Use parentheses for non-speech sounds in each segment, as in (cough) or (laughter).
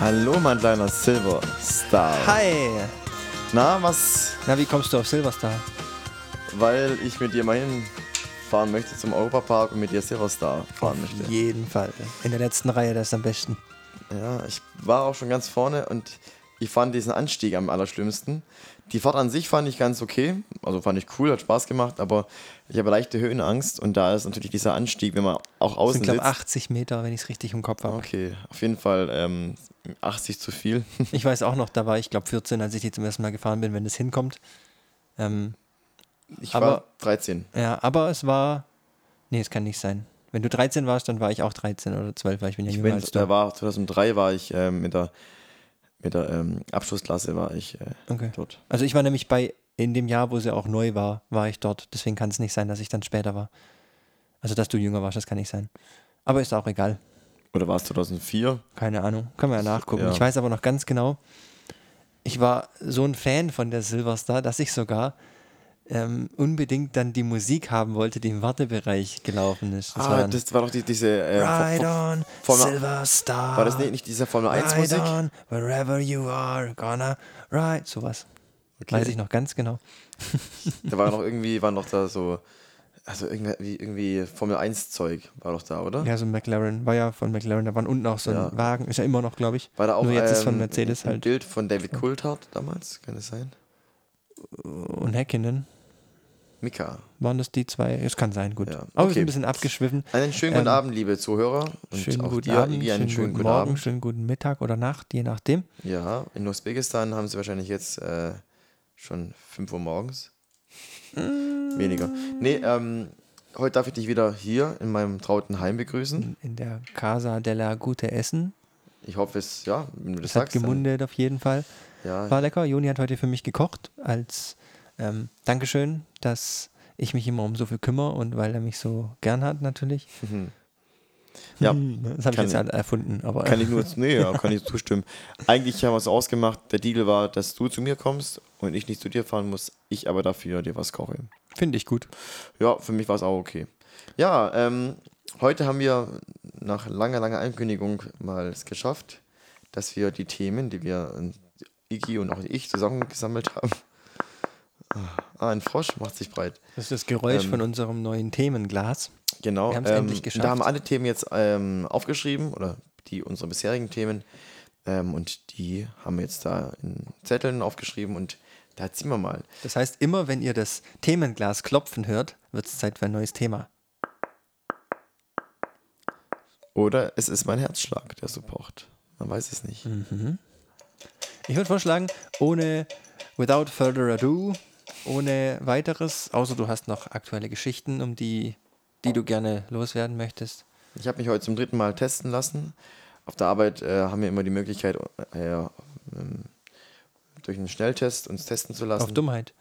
Hallo, mein kleiner Silverstar. Hi! Na, was? Na, wie kommst du auf Silverstar? Weil ich mit dir mal hinfahren möchte zum Europapark und mit dir Silverstar fahren auf möchte. jeden Fall. In der letzten Reihe, das ist am besten. Ja, ich war auch schon ganz vorne und ich fand diesen Anstieg am allerschlimmsten. Die Fahrt an sich fand ich ganz okay, also fand ich cool, hat Spaß gemacht, aber ich habe leichte Höhenangst und da ist natürlich dieser Anstieg, wenn man auch Das außen sind, glaube sitzt. 80 Meter, wenn ich es richtig im Kopf habe. Okay, auf jeden Fall ähm, 80 zu viel. (laughs) Ich weiß auch noch, da war ich, glaube 14, als ich die zum ersten Mal gefahren bin, wenn das hinkommt. Ähm, Ich Aber- war 13. ja, aber es war. Nee, es kann nicht sein. Wenn du 13 warst, dann war ich auch 13 oder 12, weil ich bin ja Ich jünger bin, als du. da war 2003 war ich ähm, mit der mit der ähm, Abschlussklasse war ich äh, Okay. dort. Also ich war nämlich bei, in dem Jahr, wo sie auch neu war, war ich dort. Deswegen kann es nicht sein, dass ich dann später war. Also dass du jünger warst, das kann nicht sein. Aber ist auch egal. Oder war es 2004? Keine Ahnung. Können wir ja nachgucken. Ja. Ich weiß aber noch ganz genau, ich war so ein Fan von der Silverstar, dass ich sogar ähm, unbedingt dann die Musik haben wollte, die im Wartebereich gelaufen ist. Das war ah, dann das war doch die, diese äh, Ride on, Fo- Formel- Silverstar. war das nicht, nicht diese Formel 1 Musik? Ride on, wherever you are, gonna ride. Sowas. Weiß ich noch ganz genau. Da war noch irgendwie, war noch da so, also irgendwie, irgendwie Formel 1 Zeug war doch da, oder? Ja, so ein McLaren. War ja von McLaren. Da waren unten auch so ein Ja. Wagen. Ist ja immer noch, glaube ich. War da auch Nur jetzt ist von ähm, Mercedes ein halt. Bild von David Coulthard damals, kann es sein? Und Häkkinen. Mika. Waren das die zwei? Es kann sein, gut. Ja, Aber okay. sind ein bisschen abgeschwiffen. Einen schönen guten Ähm, Abend, liebe Zuhörer. Und schönen auch guten dir, Abend, Iggy, einen schönen, guten Morgen, Abend. schönen guten Mittag oder Nacht, je nachdem. Ja, in Usbekistan haben sie wahrscheinlich jetzt äh, schon 5 Uhr morgens. Weniger. Nee, ähm, heute darf ich dich wieder hier in meinem trauten Heim begrüßen. In der Casa della Gute Essen. Ich hoffe es, ja, wenn du das Das hat sagst. dann- gemundet auf jeden Fall. Ja, War lecker. Joni hat heute für mich gekocht als ähm, Dankeschön, dass ich mich immer um so viel kümmere und weil er mich so gern hat natürlich. Ja, Hm, Das habe ich jetzt halt erfunden, aber kann ich nur, nee, ja, kann ich zustimmen. (laughs) Eigentlich haben wir es ausgemacht, der Deal war, dass du zu mir kommst und ich nicht zu dir fahren muss, ich aber dafür dir was koche. finde ich gut. Ja, für mich war es auch okay. Ja, ähm, heute haben wir nach langer, langer Ankündigung mal es geschafft, dass wir die Themen, die wir, Iggy und auch ich zusammengesammelt haben. Ah, ein Frosch macht sich breit. Das ist das Geräusch Ähm, von unserem neuen Themenglas. Genau. Wir haben's ähm, endlich geschafft. Da haben alle Themen jetzt ähm, aufgeschrieben oder die unsere bisherigen Themen ähm, und die haben wir jetzt da in Zetteln aufgeschrieben und da ziehen wir mal. Das heißt, immer wenn ihr das Themenglas klopfen hört, wird es Zeit für ein neues Thema. Oder es ist mein Herzschlag, der so pocht. Man weiß es nicht. Mhm. Ich würde vorschlagen, ohne, without further ado, ohne weiteres, außer du hast noch aktuelle Geschichten, um die, die du gerne loswerden möchtest. Ich habe mich heute zum dritten Mal testen lassen. Auf der Arbeit äh, haben wir immer die Möglichkeit, äh, ähm, durch einen Schnelltest uns testen zu lassen. Auf Dummheit.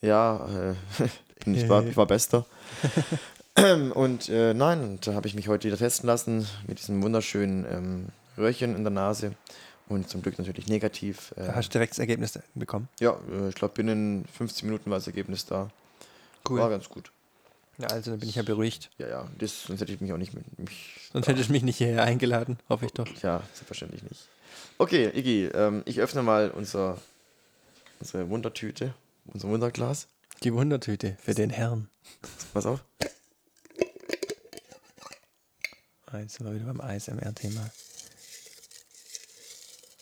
Ja, äh, (laughs) bin ich, war, ich war Bester. (laughs) und äh, nein, da habe ich mich heute wieder testen lassen mit diesem wunderschönen ähm, Röhrchen in der Nase. Und zum Glück natürlich negativ. Äh, hast du direkt das Ergebnis bekommen. ja, äh, ich glaube, binnen 15 Minuten war das Ergebnis da. War ganz gut. Ja, also dann bin ich ja beruhigt. Ja, ja, das, sonst hätte ich mich auch nicht mit mich. Sonst hätte ich mich nicht hierher eingeladen, hoffe ich doch. Ja, selbstverständlich nicht. Okay, Iggy, ähm, ich öffne mal unser, unsere Wundertüte, unser Wunderglas. Die Wundertüte für den Herrn. Pass auf. Ah, Jetzt sind wir wieder beim ASMR-Thema.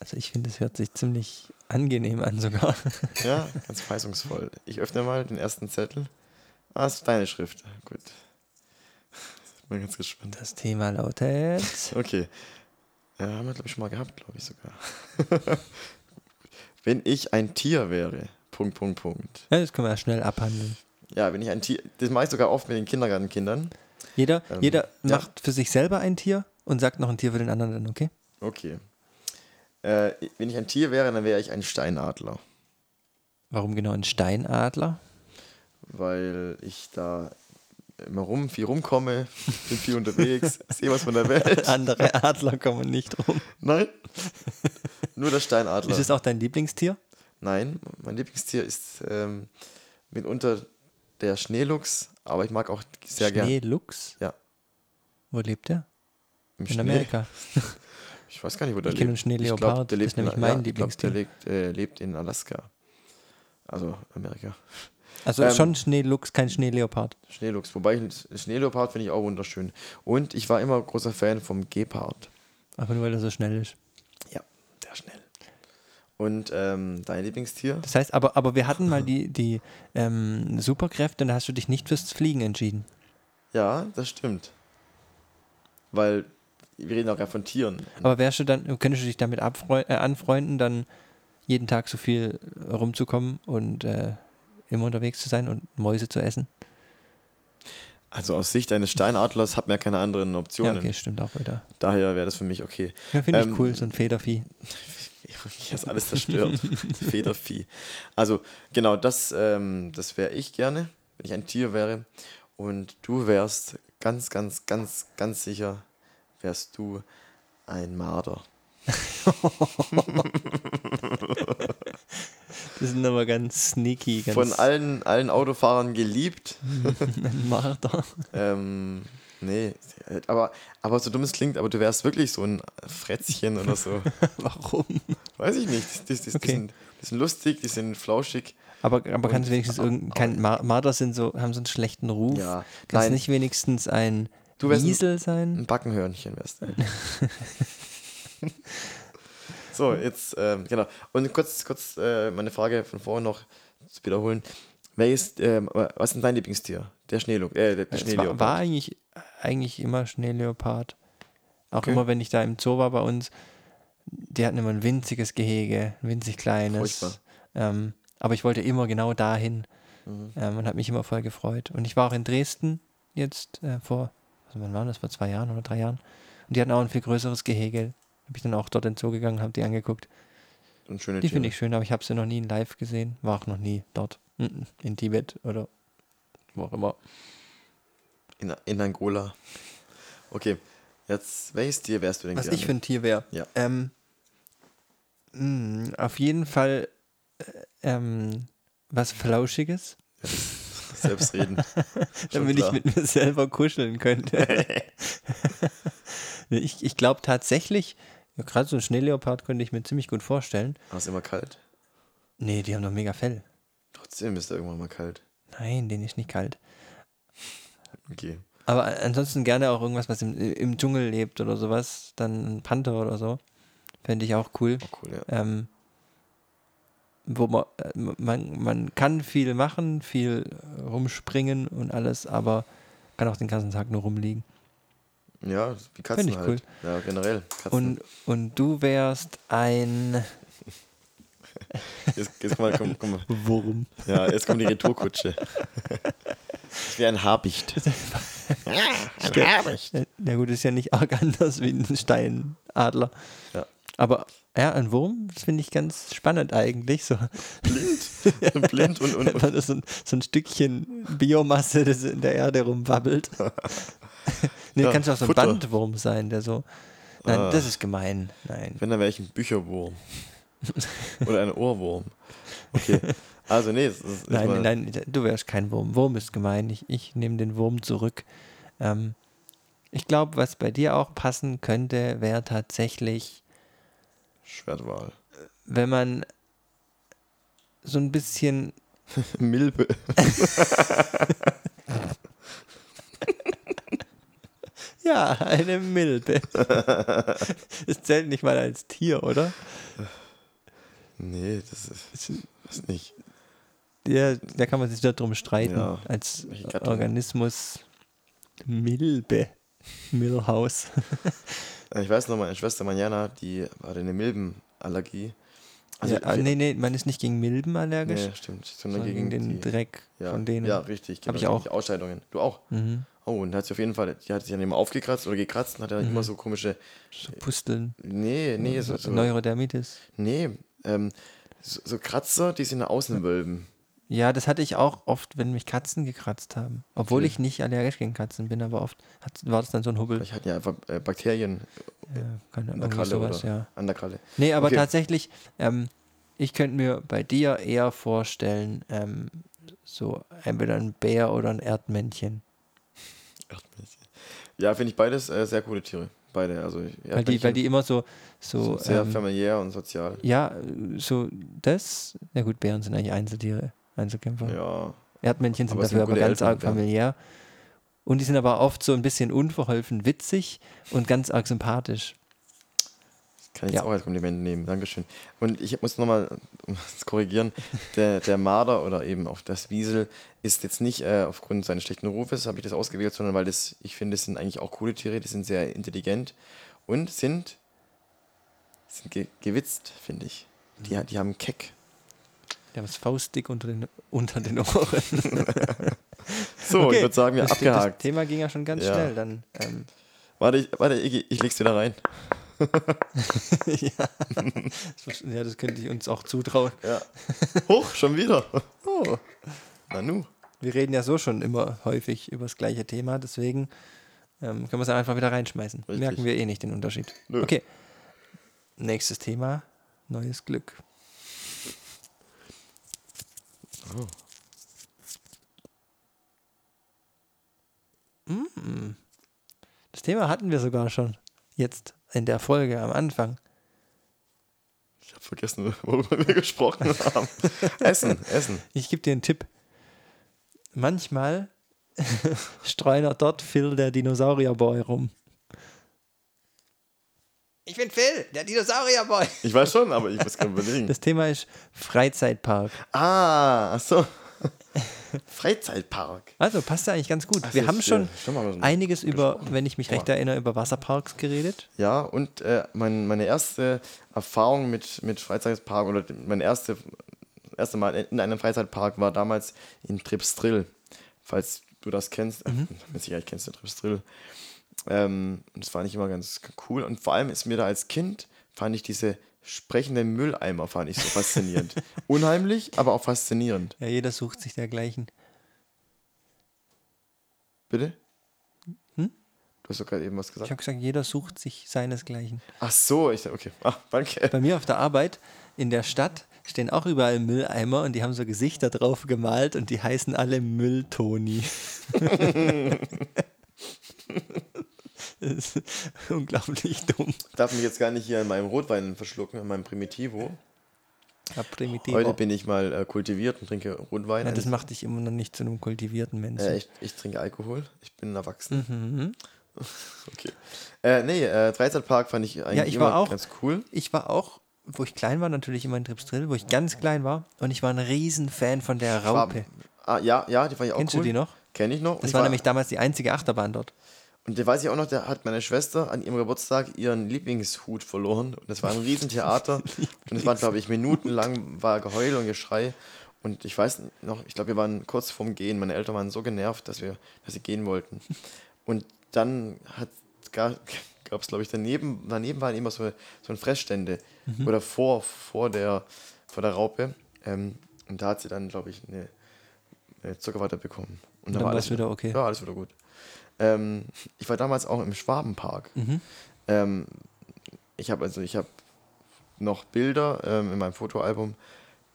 Also ich finde, es hört sich ziemlich angenehm an sogar. Ja, ganz verheißungsvoll. Ich öffne mal den ersten Zettel. Ah, das ist deine Schrift. Gut. Ich (laughs) bin ganz gespannt. Das Thema lautet... (laughs) Okay. Ja, haben wir, glaube ich, schon mal gehabt, glaube ich sogar. (laughs) wenn ich ein Tier wäre. Punkt, Punkt, Punkt. Ja, das können wir ja schnell abhandeln. Ja, wenn ich ein Tier. Das mache ich sogar oft mit den Kindergartenkindern. Jeder, Ähm, jeder ja. macht für sich selber ein Tier und sagt noch ein Tier für den anderen dann, okay? Okay. Äh, wenn ich ein Tier wäre, dann wäre ich ein Steinadler. Warum genau ein Steinadler? Weil ich da immer rum, viel rumkomme, (laughs) bin viel unterwegs, (laughs) sehe was von der Welt. Andere Adler kommen nicht rum. Nein. Nur der Steinadler. Ist es auch dein Lieblingstier? Nein, mein Lieblingstier ist ähm, mitunter der Schneeluchs, aber ich mag auch sehr gerne. Schneeluchs? Ja. Wo lebt der? Im In Schnee. Amerika. (laughs) Ich weiß gar nicht, wo der Ich kenne lebt. einen Ich glaub, Schneeleopard, der das lebt ist nämlich in, mein ja, ich glaub, der Lieblingstier. lebt, äh, lebt in Alaska. Also Amerika. Also Ähm, schon Schneeluchs, kein Schneeleopard. Schneeluchs. Wobei, ich- Schneeleopard finde ich auch wunderschön. Und ich war immer großer Fan vom Gepard. Aber nur weil er so schnell ist. Ja, sehr schnell. Und ähm, dein Lieblingstier? Das heißt, aber, aber wir hatten mal die, die ähm, Superkräfte und da hast du dich nicht fürs Fliegen entschieden. Ja, das stimmt. Weil wir reden auch ja von Tieren. Aber wärst du dann, könntest du dich damit äh, anfreunden, dann jeden Tag so viel rumzukommen und äh, immer unterwegs zu sein und Mäuse zu essen? Also aus Sicht eines Steinadlers hat man ja keine anderen Ja, Optionen. okay, stimmt auch wieder. Daher wäre das für mich okay. Ja, finde ich Ähm, cool, so ein Federvieh. (laughs) Ich habe alles zerstört. (laughs) Federvieh. Also, genau, das, ähm, das wäre ich gerne, wenn ich ein Tier wäre. Und du wärst ganz, ganz, ganz, ganz sicher, wärst du ein Marder. (laughs) Das sind aber ganz sneaky, ganz Von allen, allen Autofahrern geliebt. ein (laughs) Marder. Ähm, nee, aber, aber so dumm es klingt, aber du wärst wirklich so ein Fretzchen oder so. (laughs) Warum? Weiß ich nicht. Die, die, die, Okay. die, sind, die sind lustig, die sind flauschig. Aber, aber kannst du wenigstens irgendein, Mar Marder sind so, haben so einen schlechten Ruf. Ja, Kannst nein. nicht wenigstens ein Du ein- Wiesel sein? Ein Backenhörnchen wärst du. (laughs) so, jetzt, ähm, genau. Und kurz, kurz äh, meine Frage von vorhin noch zu wiederholen. Welches, ähm, was ist denn dein Lieblingstier? Der Schneeluch, äh, der, der Es war, Schneeleopard. war eigentlich, eigentlich immer Schneeleopard. Auch Okay. immer, wenn ich da im Zoo war bei uns, die hatten immer ein winziges Gehege, ein winzig kleines. Ähm, aber ich wollte immer genau dahin Mhm. ähm, und habe mich immer voll gefreut. Und ich war auch in Dresden jetzt äh, vor, also wann war das, vor zwei Jahren oder drei Jahren. Und die hatten auch ein viel größeres Gehege. Habe ich dann auch dort in den Zoo gegangen, habe die angeguckt. Und schöne Die finde ich schön, aber ich habe sie noch nie in live gesehen. War auch noch nie dort. In Tibet oder wo auch immer. In, in Angola. Okay, jetzt, welches Tier wärst du denn Was gerne? ich für ein Tier wäre. Ja. Ähm, mh, auf jeden Fall äh, ähm, was Flauschiges, Selbstreden. (laughs) damit klar. ich mit mir selber kuscheln könnte. (laughs) Ich ich glaube tatsächlich, ja, gerade so ein Schneeleopard könnte ich mir ziemlich gut vorstellen. Aber es ist immer kalt. Nee, die haben doch mega Fell. Trotzdem ist er irgendwann mal kalt. Nein, denen ist nicht kalt. Okay. Aber ansonsten gerne auch irgendwas, was im, im Dschungel lebt oder sowas. Dann ein Panther oder so. Fände ich auch cool. Oh, cool, ja. ähm, wo man, äh, man, man kann viel machen, viel rumspringen und alles, aber kann auch den ganzen Tag nur rumliegen. Ja, wie Katzen ich halt. Ja, generell. Katzen. Und, und du wärst ein (laughs) jetzt, jetzt mal, komm, komm mal. Wurm. Ja, jetzt kommt die Retourkutsche. Das wäre ein Habicht. (laughs) ein Habicht. Na gut, ist ja nicht arg (laughs) anders wie ein Steinadler. Ja. Aber ja, ein Wurm, das finde ich ganz spannend eigentlich. So, Blind. Blind und, und, und so ein, so ein Stückchen Biomasse, das in der Erde rumwabbelt. Nee, Ja, kann auch so ein Futter. Bandwurm sein, der so. Nein, Ah. das ist gemein. Nein. wenn, dann wäre ich ein Bücherwurm. Oder ein Ohrwurm. Okay. Also, nee, das ist Nein, nein, du wärst kein Wurm. Wurm ist gemein. Ich, ich nehme den Wurm zurück. Ähm, ich glaube, was bei dir auch passen könnte, wäre tatsächlich, Schwertwal. wenn man so ein bisschen. (laughs) Milbe. (laughs) Ja, eine Milbe. (laughs) Das zählt nicht mal als Tier, oder? Nee, das ist das nicht. Ja, da kann man sich darum streiten. Ja, als? Organismus. Milbe. Millhaus. Äh, (laughs) Ich weiß noch, meine Schwester Manjana, die hatte eine Milbenallergie. Also, ja, nee, nee, man ist nicht gegen Milben allergisch, nee, stimmt. Sondern sondern gegen den die, Dreck ja, von denen. Ja, richtig. Hab ich genau, auch. Ausscheidungen. Du auch? Mhm. Oh, und hat sie auf jeden Fall, die hat sich dann immer aufgekratzt oder gekratzt und hat dann Mhm. immer so komische, So Pusteln. nee, nee, so, so, Neurodermitis. nee, ähm, so, so Kratzer, die sind in der Außenwölben. Ja, das hatte ich auch oft, wenn mich Katzen gekratzt haben. Obwohl Okay. ich nicht allergisch gegen Katzen bin, aber oft hat, war das dann so ein Hubbel. Vielleicht hatten ja einfach äh, Bakterien Ja, keine an der Kralle sowas, ja. an der Kralle. Nee, aber Okay. tatsächlich, ähm, ich könnte mir bei dir eher vorstellen, ähm, so entweder ein Bär oder ein Erdmännchen. Erdmännchen. Ja, finde ich beides äh, sehr coole Tiere. Beide, also Weil die, weil die immer so, so sehr ähm, familiär und sozial. ja, so das, ja gut, Bären sind eigentlich Einzeltiere, Einzelkämpfer. Ja, Erdmännchen sind Aber dafür aber ganz Eltern, arg ja. familiär. Und die sind aber oft so ein bisschen unverholfen witzig und ganz arg sympathisch. Kann ich Ja. auch als Kompliment nehmen. Dankeschön. Und ich muss nochmal (laughs) korrigieren, der, der Marder oder eben auch das Wiesel ist jetzt nicht äh, aufgrund seines schlechten Rufes, habe ich das ausgewählt, sondern weil das, ich finde, das sind eigentlich auch coole Tiere, die sind sehr intelligent und sind, sind ge gewitzt, finde ich. Die, die haben Keck. Die haben das Faustdick unter den, unter den Ohren. (laughs) So, Okay, ich würde sagen, wir das, das abgehakt. Thema ging ja schon ganz Ja. schnell. Dann, ähm, Warte, ich, warte ich, ich leg's wieder rein. Ja. Das- ja, das könnte ich uns auch zutrauen. Ja. Hoch, schon wieder. Oh. Nanu. Wir reden ja so schon immer häufig über das gleiche Thema, deswegen ähm, können wir es einfach wieder reinschmeißen. Richtig. Merken wir eh nicht den Unterschied. Nö. Okay. Nächstes Thema: neues Glück. Mm. Das Thema hatten wir sogar schon jetzt in der Folge am Anfang. Ich habe vergessen, worüber wir gesprochen haben. (laughs) Essen, Essen. Ich gebe dir einen Tipp. Manchmal (laughs) streunert dort Phil, der Dinosaurierboy, rum. Ich bin Phil, der Dinosaurierboy. Ich weiß schon, aber ich muss gerade überlegen. Das Thema ist Freizeitpark. Ah, ach so. (laughs) Freizeitpark. Also passt da eigentlich ganz gut. Ach, wir das haben schon ja, so einiges über, gesprochen. wenn ich mich recht erinnere, über Wasserparks geredet. Ja, und äh, mein, meine erste Erfahrung mit, mit Freizeitpark oder mein erste, erste Mal in einem Freizeitpark war damals in Tripsdrill. Falls du das kennst, Mhm. äh, mit Sicherheit kennst du Tripsdrill. Ähm, und das fand ich immer ganz cool. Und vor allem ist mir da als Kind, fand ich diese sprechenden Mülleimer fand ich so faszinierend. (laughs) Unheimlich, aber auch faszinierend. Ja, jeder sucht sich dergleichen. Bitte? Hm? Du hast doch gerade eben was Ich gesagt. habe gesagt, jeder sucht sich seinesgleichen. Ach so, ich okay. Ach, danke. Bei mir auf der Arbeit in der Stadt stehen auch überall Mülleimer und die haben so Gesichter drauf gemalt und die heißen alle Mülltoni. (laughs) (laughs) das ist (laughs) unglaublich dumm. Ich darf mich jetzt gar nicht hier in meinem Rotwein verschlucken, in meinem Primitivo. Ja, primitiv. Heute bin ich mal äh, kultiviert und trinke Rotwein. ja, das macht dich immer noch nicht zu einem kultivierten Menschen. äh, ich, ich trinke Alkohol. Ich bin erwachsen. Mhm. (laughs) Okay. Äh, nee, äh, Freizeitpark fand ich eigentlich Ja, ich immer war auch- ganz cool. Ich war auch, wo ich klein war, natürlich immer in Tripsdrill, wo ich ganz klein war und ich war ein Riesenfan von der Raupe. Ah, ja, ja, die fand ich auch Kennst cool. du die noch? Kenn ich noch. Das ich war nämlich damals die einzige Achterbahn dort. Und da weiß ich auch noch, da hat meine Schwester an ihrem Geburtstag ihren Lieblingshut verloren. Und das war ein Riesentheater. (laughs) und es war, glaube ich, minutenlang war Geheul und Geschrei. Und ich weiß noch, ich glaube, wir waren kurz vorm Gehen. Meine Eltern waren so genervt, dass wir, dass sie gehen wollten. Und dann gab es, glaube ich, daneben, daneben waren immer so, so ein Fressstände. Oder vor, vor, der, vor der Raupe. Ähm, und da hat sie dann, glaube ich, eine, eine Zuckerwatte bekommen. Und dann war alles wieder okay. Ja, alles wieder gut. Ähm, ich war damals auch im Schwabenpark. Mhm. Ähm, ich habe also ich habe noch Bilder ähm, in meinem Fotoalbum.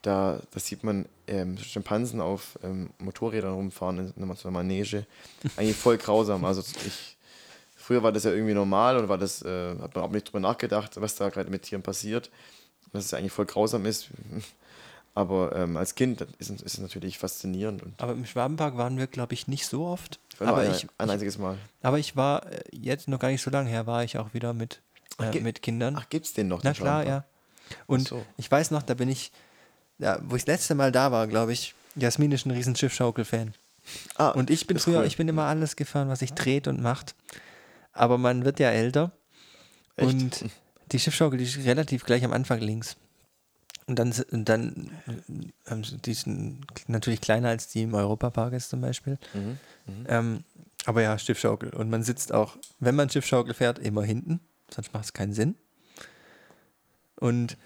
Da, da sieht man ähm, Schimpansen auf ähm, Motorrädern rumfahren in einer Manege. Eigentlich voll grausam. Also ich, früher war das ja irgendwie normal und war das, äh, hat man auch nicht drüber nachgedacht, was da gerade mit Tieren passiert. Dass es eigentlich voll grausam ist. Aber ähm, als Kind ist, es- ist es natürlich faszinierend. Aber im Schwabenpark waren wir, glaube ich, nicht so oft. ich war Aber ein, ich, ein einziges Mal. aber ich war äh, jetzt noch gar nicht so lange her, war ich auch wieder mit, äh, ge- mit Kindern. Ach, gibt's den noch? Na klar, ja. Und so. ich weiß noch, da bin ich, ja, wo ich das letzte Mal da war, glaube ich, Jasmin ist ein riesen Schiffschaukel-Fan. Ah, Und ich bin früher, cool. ich bin immer alles gefahren, was sich dreht und macht. Aber man wird ja älter. Echt? Und (laughs) die Schiffschaukel, die ist relativ gleich am Anfang links. Und dann, und dann äh, sie- die sind natürlich kleiner als die im Europapark ist zum Beispiel. Mhm. Ähm, aber ja, Schiffschaukel. Und man sitzt auch, wenn man Schiffschaukel fährt, immer hinten. Sonst macht es keinen Sinn. Und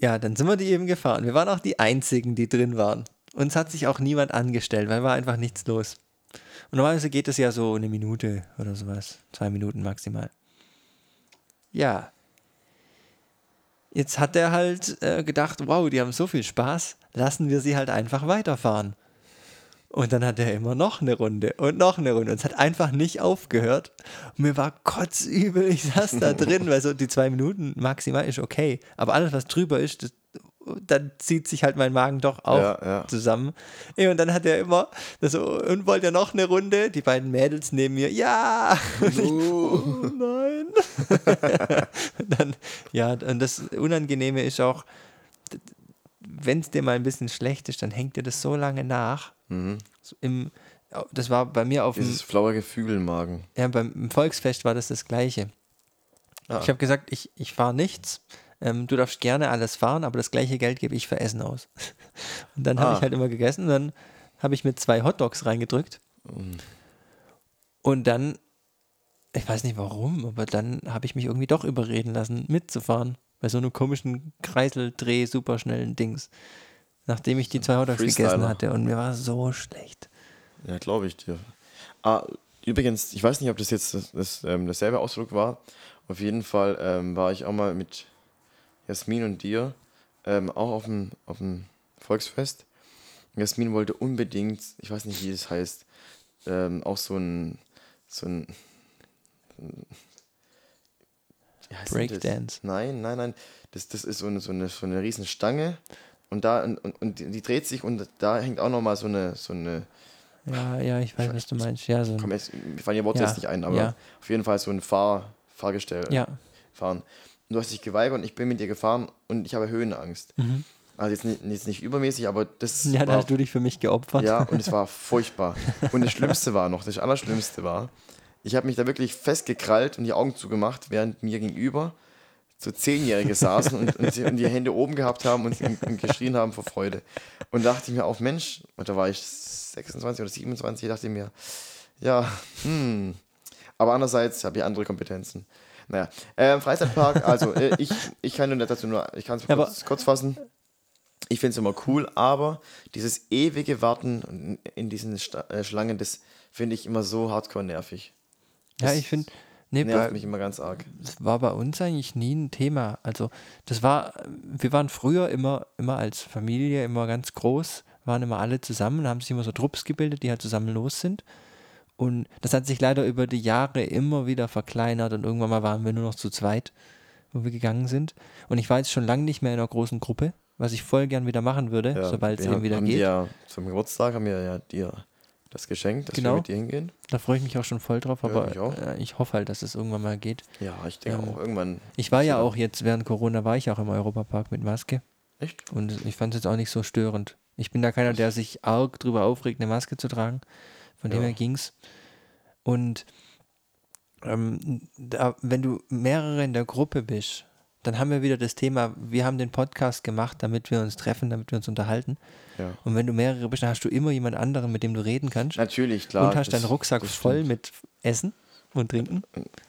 ja, dann sind wir die eben gefahren. Wir waren auch die Einzigen, die drin waren. Uns hat sich auch niemand angestellt, weil war einfach nichts los. Und normalerweise geht es ja so eine Minute oder sowas. Zwei Minuten maximal. Ja. Jetzt hat er halt äh, gedacht, wow, die haben so viel Spaß, lassen wir sie halt einfach weiterfahren. Und dann hat er immer noch eine Runde und noch eine Runde. Und es hat einfach nicht aufgehört. Und mir war kotzübel. Ich saß da drin, (laughs) weil so die zwei Minuten maximal ist okay. Aber alles, was drüber ist, das, dann zieht sich halt mein Magen doch auch Ja, ja. zusammen. Und dann hat er immer so, und wollt ihr noch eine Runde? Die beiden Mädels neben mir, ja. (laughs) Und ich, oh nein. (laughs) dann, ja, und das Unangenehme ist auch, wenn es dir mal ein bisschen schlecht ist, dann hängt dir das so lange nach. So Im, das war bei mir auf dem, Dieses flaue Gefühl im Magen. ja, beim Volksfest war das das Gleiche. Ah. Ich habe gesagt, ich, ich fahre nichts. Ähm, du darfst gerne alles fahren, aber das gleiche Geld gebe ich für Essen aus. (laughs) Und dann habe Ah. ich halt immer gegessen und dann habe ich mir zwei Hotdogs reingedrückt. Und dann, ich weiß nicht warum, aber dann habe ich mich irgendwie doch überreden lassen, mitzufahren. Bei so einem komischen Kreiseldreh, superschnellen Dings. Nachdem ich die zwei Hotdogs gegessen hatte und mir war so schlecht. Ja, glaube ich dir. Ah, übrigens, ich weiß nicht, ob das jetzt das, das, ähm, dasselbe Ausdruck war. Auf jeden Fall ähm, war ich auch mal mit Jasmin und dir ähm, auch auf dem, auf dem Volksfest. Jasmin wollte unbedingt, ich weiß nicht, wie das heißt, ähm, auch so ein, so ein, denn das? Breakdance. Nein, nein, nein. Das, das ist so eine, so eine, so eine riesen Stange und da und, und, die, dreht sich und da hängt auch nochmal so eine, so eine, Ja, ja, ich weiß, was du meinst. Ja, so ein, komm jetzt, mir fallen die Worte Ja, jetzt nicht ein, aber ja. auf jeden Fall so ein Fahr, Fahrgestell ja. fahren. Und du hast dich geweigert und ich bin mit dir gefahren und ich habe Höhenangst. Also jetzt nicht, jetzt nicht übermäßig, aber das Mhm. (laughs) Ja, da war, hast du dich für mich geopfert. ja, und es war furchtbar. Und das Schlimmste war noch, das Allerschlimmste war, ich habe mich da wirklich festgekrallt und die Augen zugemacht, während mir gegenüber so Zehnjährige saßen und, und, sie- und die Hände oben gehabt haben und, und, und geschrien haben vor Freude. Und da dachte ich mir auch, Mensch, und da war ich 26 oder 27, dachte ich mir, ja, hm. Aber andererseits habe ich andere Kompetenzen. Naja, ähm, Freizeitpark, also äh, ich, ich kann nur dazu nur, ich kann es Ja, kurz, kurz fassen. Ich finde es immer cool, aber dieses ewige Warten in- diesen Sta äh, Schlangen, das finde ich immer so hardcore nervig. Ja, Das ich finde, nee, nervt bei, mich immer ganz arg. das war bei uns eigentlich nie ein Thema. Also, das war, wir waren früher immer, immer als Familie, immer ganz groß, waren immer alle zusammen, haben sich immer so Trupps gebildet, die halt zusammen los sind. Und das hat sich leider über die Jahre immer wieder verkleinert und irgendwann mal waren wir nur noch zu zweit, wo wir gegangen sind. Und ich war jetzt schon lange nicht mehr in einer großen Gruppe, was ich voll gern wieder machen würde, Ja, sobald es eben wieder haben geht. Ja zum Geburtstag haben wir ja dir das geschenkt, dass Genau. wir mit dir hingehen. Da freue ich mich auch schon voll drauf, Ja, aber ich auch. äh, ich hoffe halt, dass es irgendwann mal geht. Ja, ich denke Ähm, auch irgendwann. Ich war ja auch jetzt während Corona war ich auch im Europapark mit Maske Echt? und ich fand es jetzt auch nicht so störend. Ich bin da keiner, der sich arg drüber aufregt, eine Maske zu tragen. Von dem Ja. her ging's. Und ähm, da, wenn du mehrere in der Gruppe bist, dann haben wir wieder das Thema, wir haben den Podcast gemacht, damit wir uns treffen, damit wir uns unterhalten. Ja. Und wenn du mehrere bist, dann hast du immer jemand anderen, mit dem du reden kannst. Natürlich, klar. und hast das- deinen Rucksack voll mit Essen und Trinken,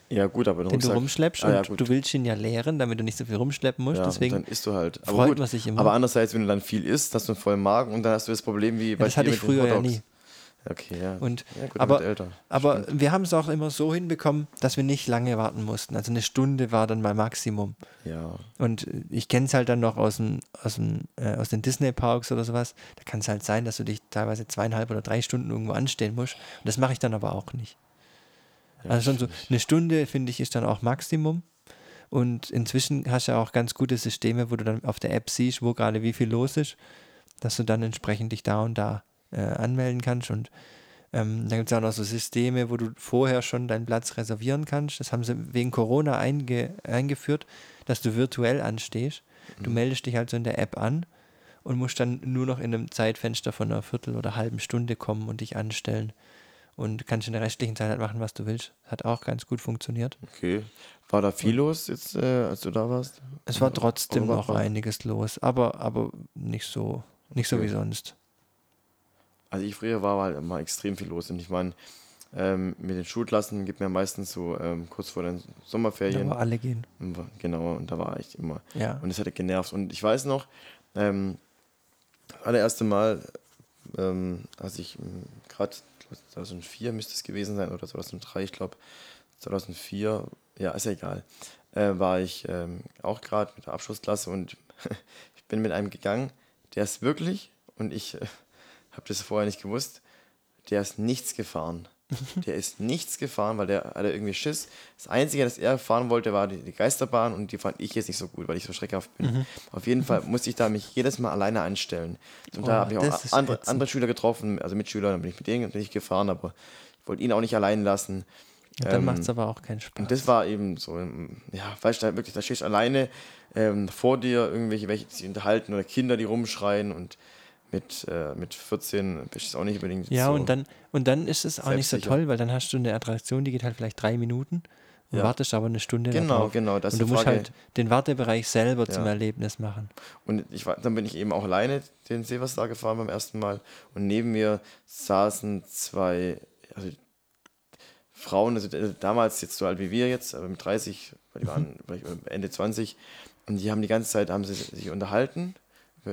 Ja, gut, aber den den du Rucksack- rumschleppst Ah, ja, und du willst ihn ja leeren, damit du nicht so viel rumschleppen musst. Ja, Deswegen dann isst du halt. Aber freut gut, man sich immer. Aber andererseits, wenn du dann viel isst, hast du einen vollen Magen und dann hast du das Problem wie bei das hatte ich früher ja nie. Okay, ja. Und, ja, gut, aber aber älter. aber wir haben es auch immer so hinbekommen, dass wir nicht lange warten mussten. Also eine Stunde war dann mal Maximum. Ja. Und ich kenne es halt dann noch aus, dem, aus, dem, äh, aus den Disney-Parks oder sowas. Da kann es halt sein, dass du dich teilweise zweieinhalb oder drei Stunden irgendwo anstehen musst. Und das mache ich dann aber auch nicht. ja also schon so eine Stunde, finde ich, ist dann auch Maximum. Und inzwischen hast du ja auch ganz gute Systeme, wo du dann auf der App siehst, wo gerade wie viel los ist, dass du dann entsprechend dich da und da äh, anmelden kannst. Und ähm, dann gibt es auch noch so Systeme, wo du vorher schon deinen Platz reservieren kannst. Das haben sie wegen Corona einge eingeführt, dass du virtuell anstehst. Du meldest dich halt so in der App an und musst dann nur noch in einem Zeitfenster von einer Viertel oder halben Stunde kommen und dich anstellen. Und kannst in der restlichen Zeit halt machen, was du willst. Hat auch ganz gut funktioniert. Okay. War da viel los jetzt, äh, als du da warst? Es war trotzdem noch einiges los, aber, aber nicht so, nicht so Okay. wie sonst. Also ich früher war halt immer extrem viel los und ich meine, ähm, mit den Schulklassen gibt mir meistens so ähm, kurz vor den Sommerferien. Aber alle gehen. Genau, und da war ich immer. Ja. Und es hatte genervt. Und ich weiß noch, ähm, das allererste Mal, ähm, als ich gerade 2004 müsste es gewesen sein oder 2003, ich glaube 2004, ja, ist ja egal, äh, war ich ähm, auch gerade mit der Abschlussklasse und (laughs) ich bin mit einem gegangen, der ist wirklich, und ich (laughs) habe das vorher nicht gewusst, der ist nichts gefahren. (laughs) Der ist nichts gefahren, weil der hatte irgendwie Schiss. Das Einzige, das er fahren wollte, war die, Geisterbahn und die fand ich jetzt nicht so gut, weil ich so schreckhaft bin. Mhm. Auf jeden Fall musste ich da mich jedes Mal alleine einstellen. Und da Oh, habe ich auch andere, andere Schüler getroffen, also Mitschüler, dann bin ich mit denen natürlich gefahren, aber ich wollte ihn auch nicht allein lassen. Und dann Ähm, macht es aber auch keinen Spaß. Und das war eben so, ähm, ja, weißt du, wirklich, da stehst du alleine ähm, vor dir, irgendwelche, welche sich unterhalten oder Kinder, die rumschreien und mit, äh, mit 14 bist du es auch nicht unbedingt ja, so. und dann, und dann ist es auch nicht so toll, weil dann hast du eine Attraktion, die geht halt vielleicht drei Minuten und Ja. wartest aber eine Stunde Genau, darauf. genau, das und du musst Frage. halt den Wartebereich selber zum Ja. Erlebnis machen. Und ich war, dann bin ich eben auch alleine den Silverstar gefahren beim ersten Mal. Und neben mir saßen zwei also Frauen, also äh, damals jetzt so alt wie wir jetzt, aber mit 30, weil die waren vielleicht Ende 20. Und die haben die ganze Zeit haben sie sich unterhalten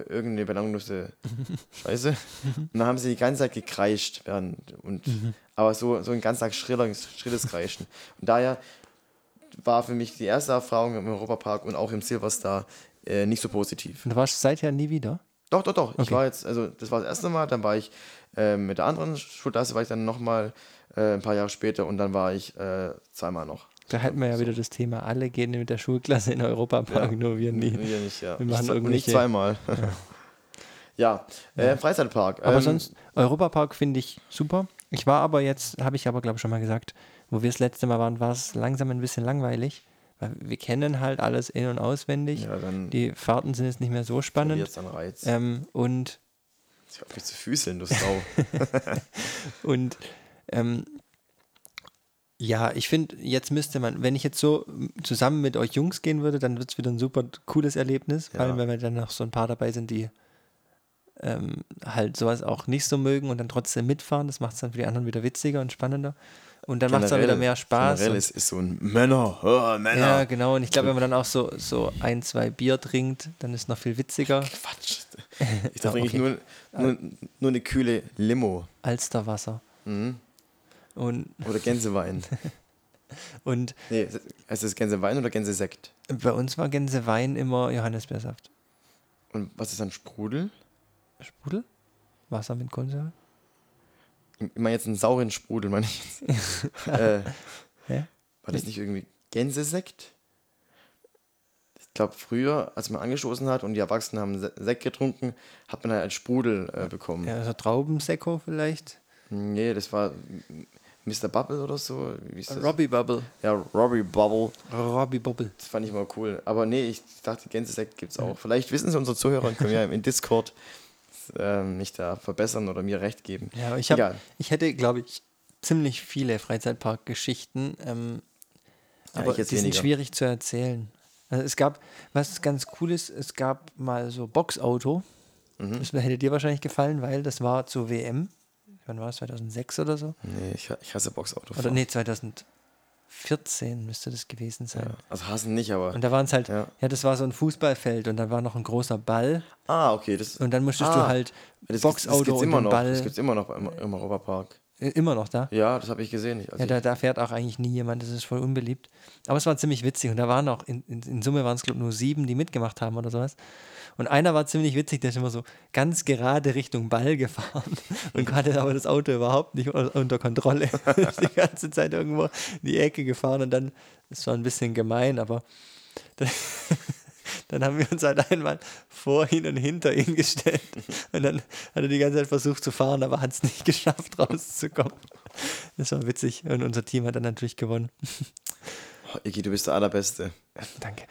irgendeine belanglose (laughs) Scheiße. Und dann haben sie die ganze Zeit gekreischt. Während, und, Aber so, so ein ganz schriller, schrilles Kreischen. Und daher war für mich die erste Erfahrung im Europapark und auch im Silverstar äh, nicht so positiv. Und du warst seither nie wieder? Doch, doch, doch. Ich Okay. war jetzt, also das war das erste Mal, dann war ich äh, mit der anderen Schulklasse, war ich dann nochmal äh, ein paar Jahre später und dann war ich äh, zweimal noch. Da hätten wir ja wieder das Thema, alle gehen mit der Schulklasse in den Europapark, Ja. nur wir nie. Wir nicht, ja. Wir machen und nicht zweimal. ja, (laughs) Äh, Freizeitpark. Aber ähm, sonst, Europapark finde ich super. Ich war aber jetzt, habe ich aber glaube ich schon mal gesagt, wo wir das letzte Mal waren, war es langsam ein bisschen langweilig. Weil wir kennen halt alles in- und auswendig. Ja, Die Fahrten sind jetzt nicht mehr so spannend. jetzt an Reiz. Ähm, und Ich hab mich zu Füßen, du Sau. (laughs) und ähm, ja, ich finde, jetzt müsste man, wenn ich jetzt so zusammen mit euch Jungs gehen würde, dann wird es wieder ein super cooles Erlebnis, Ja. vor allem wenn wir dann noch so ein paar dabei sind, die ähm, halt sowas auch nicht so mögen und dann trotzdem mitfahren. Das macht es dann für die anderen wieder witziger und spannender. Und dann macht es dann wieder mehr Spaß. Generell ist, ist so ein Männer, oh, Männer. Ja, genau. Und ich glaube, wenn man dann auch so, so ein, zwei Bier trinkt, dann ist es noch viel witziger. Quatsch. (laughs) Ich Ja, da trinke okay. ich nur, nur, nur eine kühle Limo. Alsterwasser. Mhm. Und, Oder Gänsewein. (laughs) und nee, heißt das Gänsewein oder Gänsesekt? bei uns war Gänsewein immer Johannisbeersaft. Und was ist dann Sprudel? Sprudel? Wasser mit Kohlensäure? Ich meine jetzt einen sauren Sprudel, meine ich jetzt. (laughs) äh, Hä? war das nicht irgendwie Gänsesekt? Ich glaube, früher, als man angestoßen hat und die Erwachsenen haben Se- Sekt getrunken, hat man halt einen Sprudel äh, bekommen. Ja, so Traubensekko vielleicht? Nee, das war Mr. Bubble oder so. Wie ist das? Robbie Bubble. Ja, Robbie Bubble. Robbie Bubble. Das fand ich mal cool. Aber nee, ich dachte, Gänsesekt gibt es auch. Vielleicht wissen es unsere Zuhörer und können (laughs) ja im Discord ähm, mich da verbessern oder mir recht geben. Ja, ich, hab, Egal. ich hätte, glaube ich, ziemlich viele Freizeitpark-Geschichten, ähm, Ja, aber die sind weniger. schwierig zu erzählen. Also es gab, was ganz cool ist, es gab mal so Boxauto. Mhm. Das hätte dir wahrscheinlich gefallen, weil das war zur WM. Wann war es? 2006 oder so? Nee, ich, ich hasse Boxauto. Oder nee, 2014 müsste das gewesen sein. Ja, also hassen nicht, aber. Und da waren es halt, Ja. ja. das war so ein Fußballfeld und da war noch ein großer Ball ah, okay. Das, und dann musstest ah, du halt das, Boxauto das gibt's und immer noch. Ball Das gibt es immer noch im, im Europapark. Äh, immer noch da. Ja, das habe ich gesehen. Also Ja, da, da fährt auch eigentlich nie jemand, das ist voll unbeliebt. Aber es war ziemlich witzig und da waren auch, in, in, in Summe waren es, glaube ich, nur sieben, die mitgemacht haben oder sowas. Und einer war ziemlich witzig, der ist immer so ganz gerade Richtung Ball gefahren (laughs) und hatte aber das Auto überhaupt nicht unter Kontrolle. (laughs) die ganze Zeit irgendwo in die Ecke gefahren und dann, das war ein bisschen gemein, aber (laughs) dann, dann haben wir uns halt einmal vor ihn und hinter ihn gestellt und dann hat er die ganze Zeit versucht zu fahren, aber hat es nicht geschafft, rauszukommen. Das war witzig und unser Team hat dann natürlich gewonnen. oh, Iggy, du bist der Allerbeste. Danke.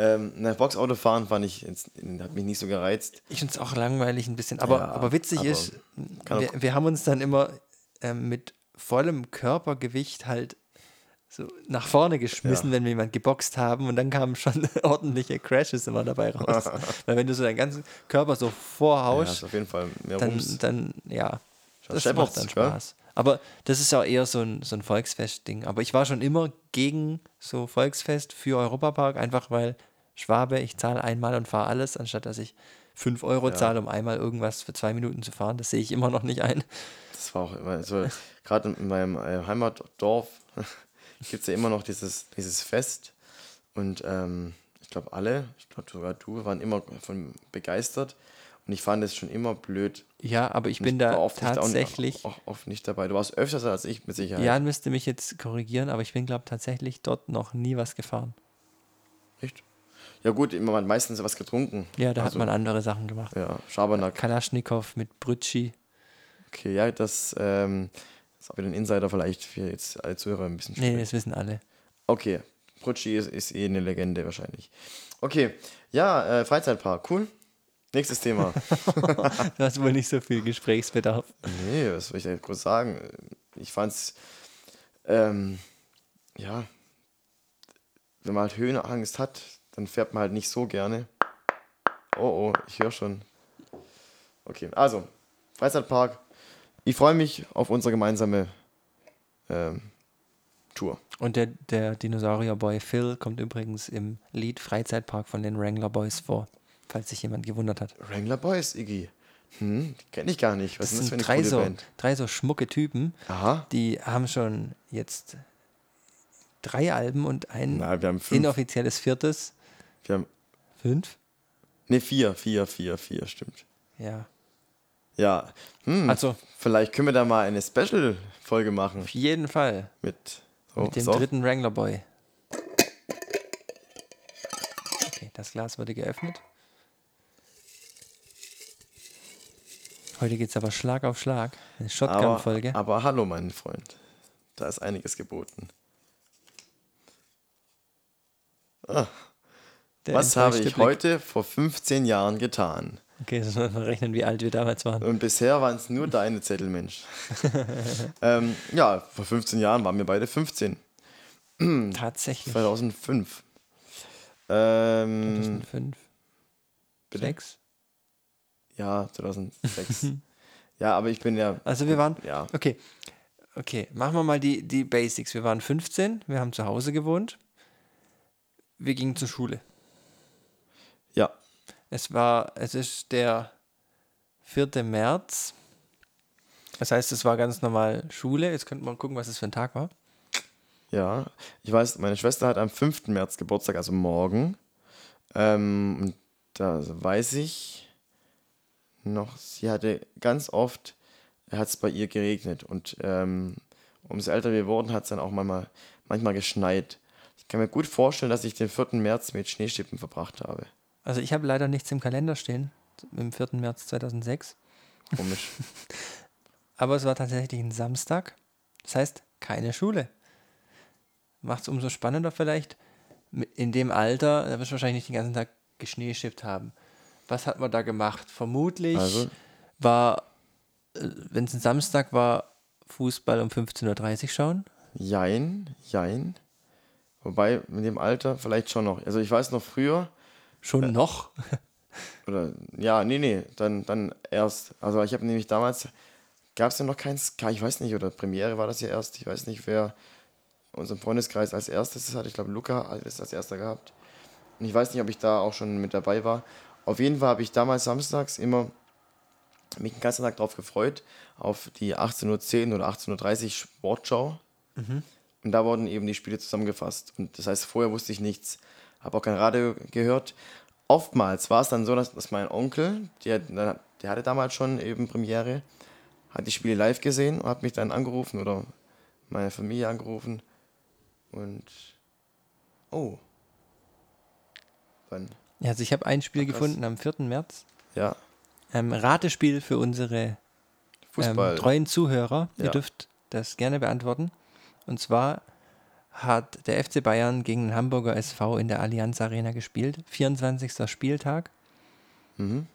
Ähm, na, Boxauto fahren fand ich, jetzt, hat mich nicht so gereizt. Ich finde es auch langweilig ein bisschen, aber, Ja, aber witzig aber ist, wir, wir haben uns dann immer ähm, mit vollem Körpergewicht halt so nach vorne geschmissen, Ja. wenn wir jemand geboxt haben und dann kamen schon (laughs) ordentliche Crashes immer dabei raus. (laughs) Weil wenn du so deinen ganzen Körper so Ja, vorhaust, ist auf jeden Fall mehr dann, Rums. dann ja, das steppert's, macht dann? Spaß. Aber das ist ja eher so ein, so ein Volksfest-Ding. Aber ich war schon immer gegen so Volksfest für Europapark, einfach weil Schwabe, ich zahle einmal und fahre alles, anstatt dass ich 5 Euro Ja. zahle, um einmal irgendwas für zwei Minuten zu fahren. Das sehe ich immer noch nicht ein. Das war auch immer so, gerade in meinem äh, Heimatdorf gibt es ja immer noch dieses, dieses Fest. Und ähm, ich glaube, alle, ich glaube sogar du, waren immer von begeistert. Und ich fand es schon immer blöd. Ja, aber ich Und bin war da tatsächlich. Auch, oft nicht dabei. Du warst öfters als ich, mit Sicherheit. Jan müsste mich jetzt korrigieren, aber ich bin, glaube tatsächlich dort noch nie was gefahren. Echt? Ja, gut, immer mal meistens was getrunken. Ja, da Also, hat man andere Sachen gemacht. Ja, Schabernack. Kalaschnikow mit Brütschi. Okay, ja, das ähm, wieder ein Insider vielleicht für jetzt alle Zuhörer ein bisschen Nee, schwierig. das wissen alle. Okay, Brutschi ist, ist eh eine Legende wahrscheinlich. Okay, ja, äh, Freizeitpark, cool. Nächstes Thema. (laughs) Du hast wohl nicht so viel Gesprächsbedarf. nee, was soll ich da groß sagen? Ich fand's, ähm, ja, wenn man halt Höhenangst hat, dann fährt man halt nicht so gerne. Oh, oh, ich höre schon. Okay, also, Freizeitpark. Ich freue mich auf unsere gemeinsame ähm, Tour. Und der, der Dinosaurier-Boy Phil kommt übrigens im Lied Freizeitpark von den Wrangler Boys vor, falls sich jemand gewundert hat. Wrangler Boys, Iggy. Hm, kenne ich gar nicht. Was Das ist das für sind eine drei so, Band? drei so schmucke Typen, Aha. die haben schon jetzt drei Alben und ein Na, inoffizielles viertes. Wir haben, Fünf? ne, vier, vier, vier, vier, stimmt. Ja. Ja, hm, Also vielleicht können wir da mal eine Special-Folge machen auf jeden Fall mit, oh, mit dem so. dritten Wrangler Boy. Okay, das Glas wurde geöffnet. Heute geht es aber Schlag auf Schlag. Eine aber, Shotgun-Folge. aber hallo, mein Freund. Da ist einiges geboten. Der Was habe ich heute vor 15 Jahren getan? Okay, das muss man rechnen, wie alt wir damals waren. Und bisher waren es nur deine Zettel, Mensch. (laughs) ähm, ja, vor 15 Jahren waren wir beide 15. Tatsächlich. 2005. Ähm, 2005. bitte? Sechs? Ja, 2006. (laughs) ja, aber ich bin ja. Also wir waren. Ja. Okay. Okay, machen wir mal die, die Basics. Wir waren 15, wir haben zu Hause gewohnt. Wir gingen zur Schule. Ja. Es war, es ist der 4. März. Das heißt, es war ganz normal Schule. Jetzt könnte man gucken, was es für ein Tag war. Ja. Ich weiß, meine Schwester hat am 5. März Geburtstag, also morgen. Ähm, und da weiß ich noch, sie hatte ganz oft, hat es bei ihr geregnet. Und ähm, umso älter wir wurden, hat es dann auch manchmal, manchmal geschneit. Ich kann mir gut vorstellen, dass ich den 4. März mit Schneeschippen verbracht habe. Also ich habe leider nichts im Kalender stehen, im 4. März 2006. Komisch. (laughs) Aber es war tatsächlich ein Samstag. Das heißt, keine Schule. Macht es umso spannender vielleicht. In dem Alter, da wirst du wahrscheinlich nicht den ganzen Tag geschneeschippt haben. Was hat man da gemacht? Vermutlich Also- war, wenn es ein Samstag war, Fußball um 15.30 Uhr schauen. Jein, jein. Wobei, mit dem Alter vielleicht schon noch. Also ich weiß noch früher, Schon noch. (laughs) oder ja, nee, nee, dann, dann erst. Also ich habe nämlich damals, gab es ja noch kein Sky, ich weiß nicht, oder Premiere war das ja erst. Ich weiß nicht, wer unseren Freundeskreis als erstes das hatte. Ich glaube, Luca hat es als erster gehabt. Und ich weiß nicht, ob ich da auch schon mit dabei war. Auf jeden Fall habe ich damals samstags immer mich den ganzen Tag darauf gefreut, auf die 18.10 Uhr oder 18.30 Uhr Sportschau. Und da wurden eben die Spiele zusammengefasst. Und das heißt, vorher wusste ich nichts, habe auch kein Radio gehört. Oftmals war es dann so, dass, dass mein Onkel, der, der hatte damals schon eben Premiere, hat die Spiele live gesehen und hat mich dann angerufen oder meine Familie angerufen. Und oh. Wann? Ja, also ich habe ein Spiel Ach, gefunden am 4. März. Ja, Ähm, Ratespiel für unsere. Ähm, treuen Zuhörer. Ihr Ja. dürft das gerne beantworten. Und zwar hat der FC Bayern gegen den Hamburger SV in der Allianz Arena gespielt. 24. Spieltag. Mhm.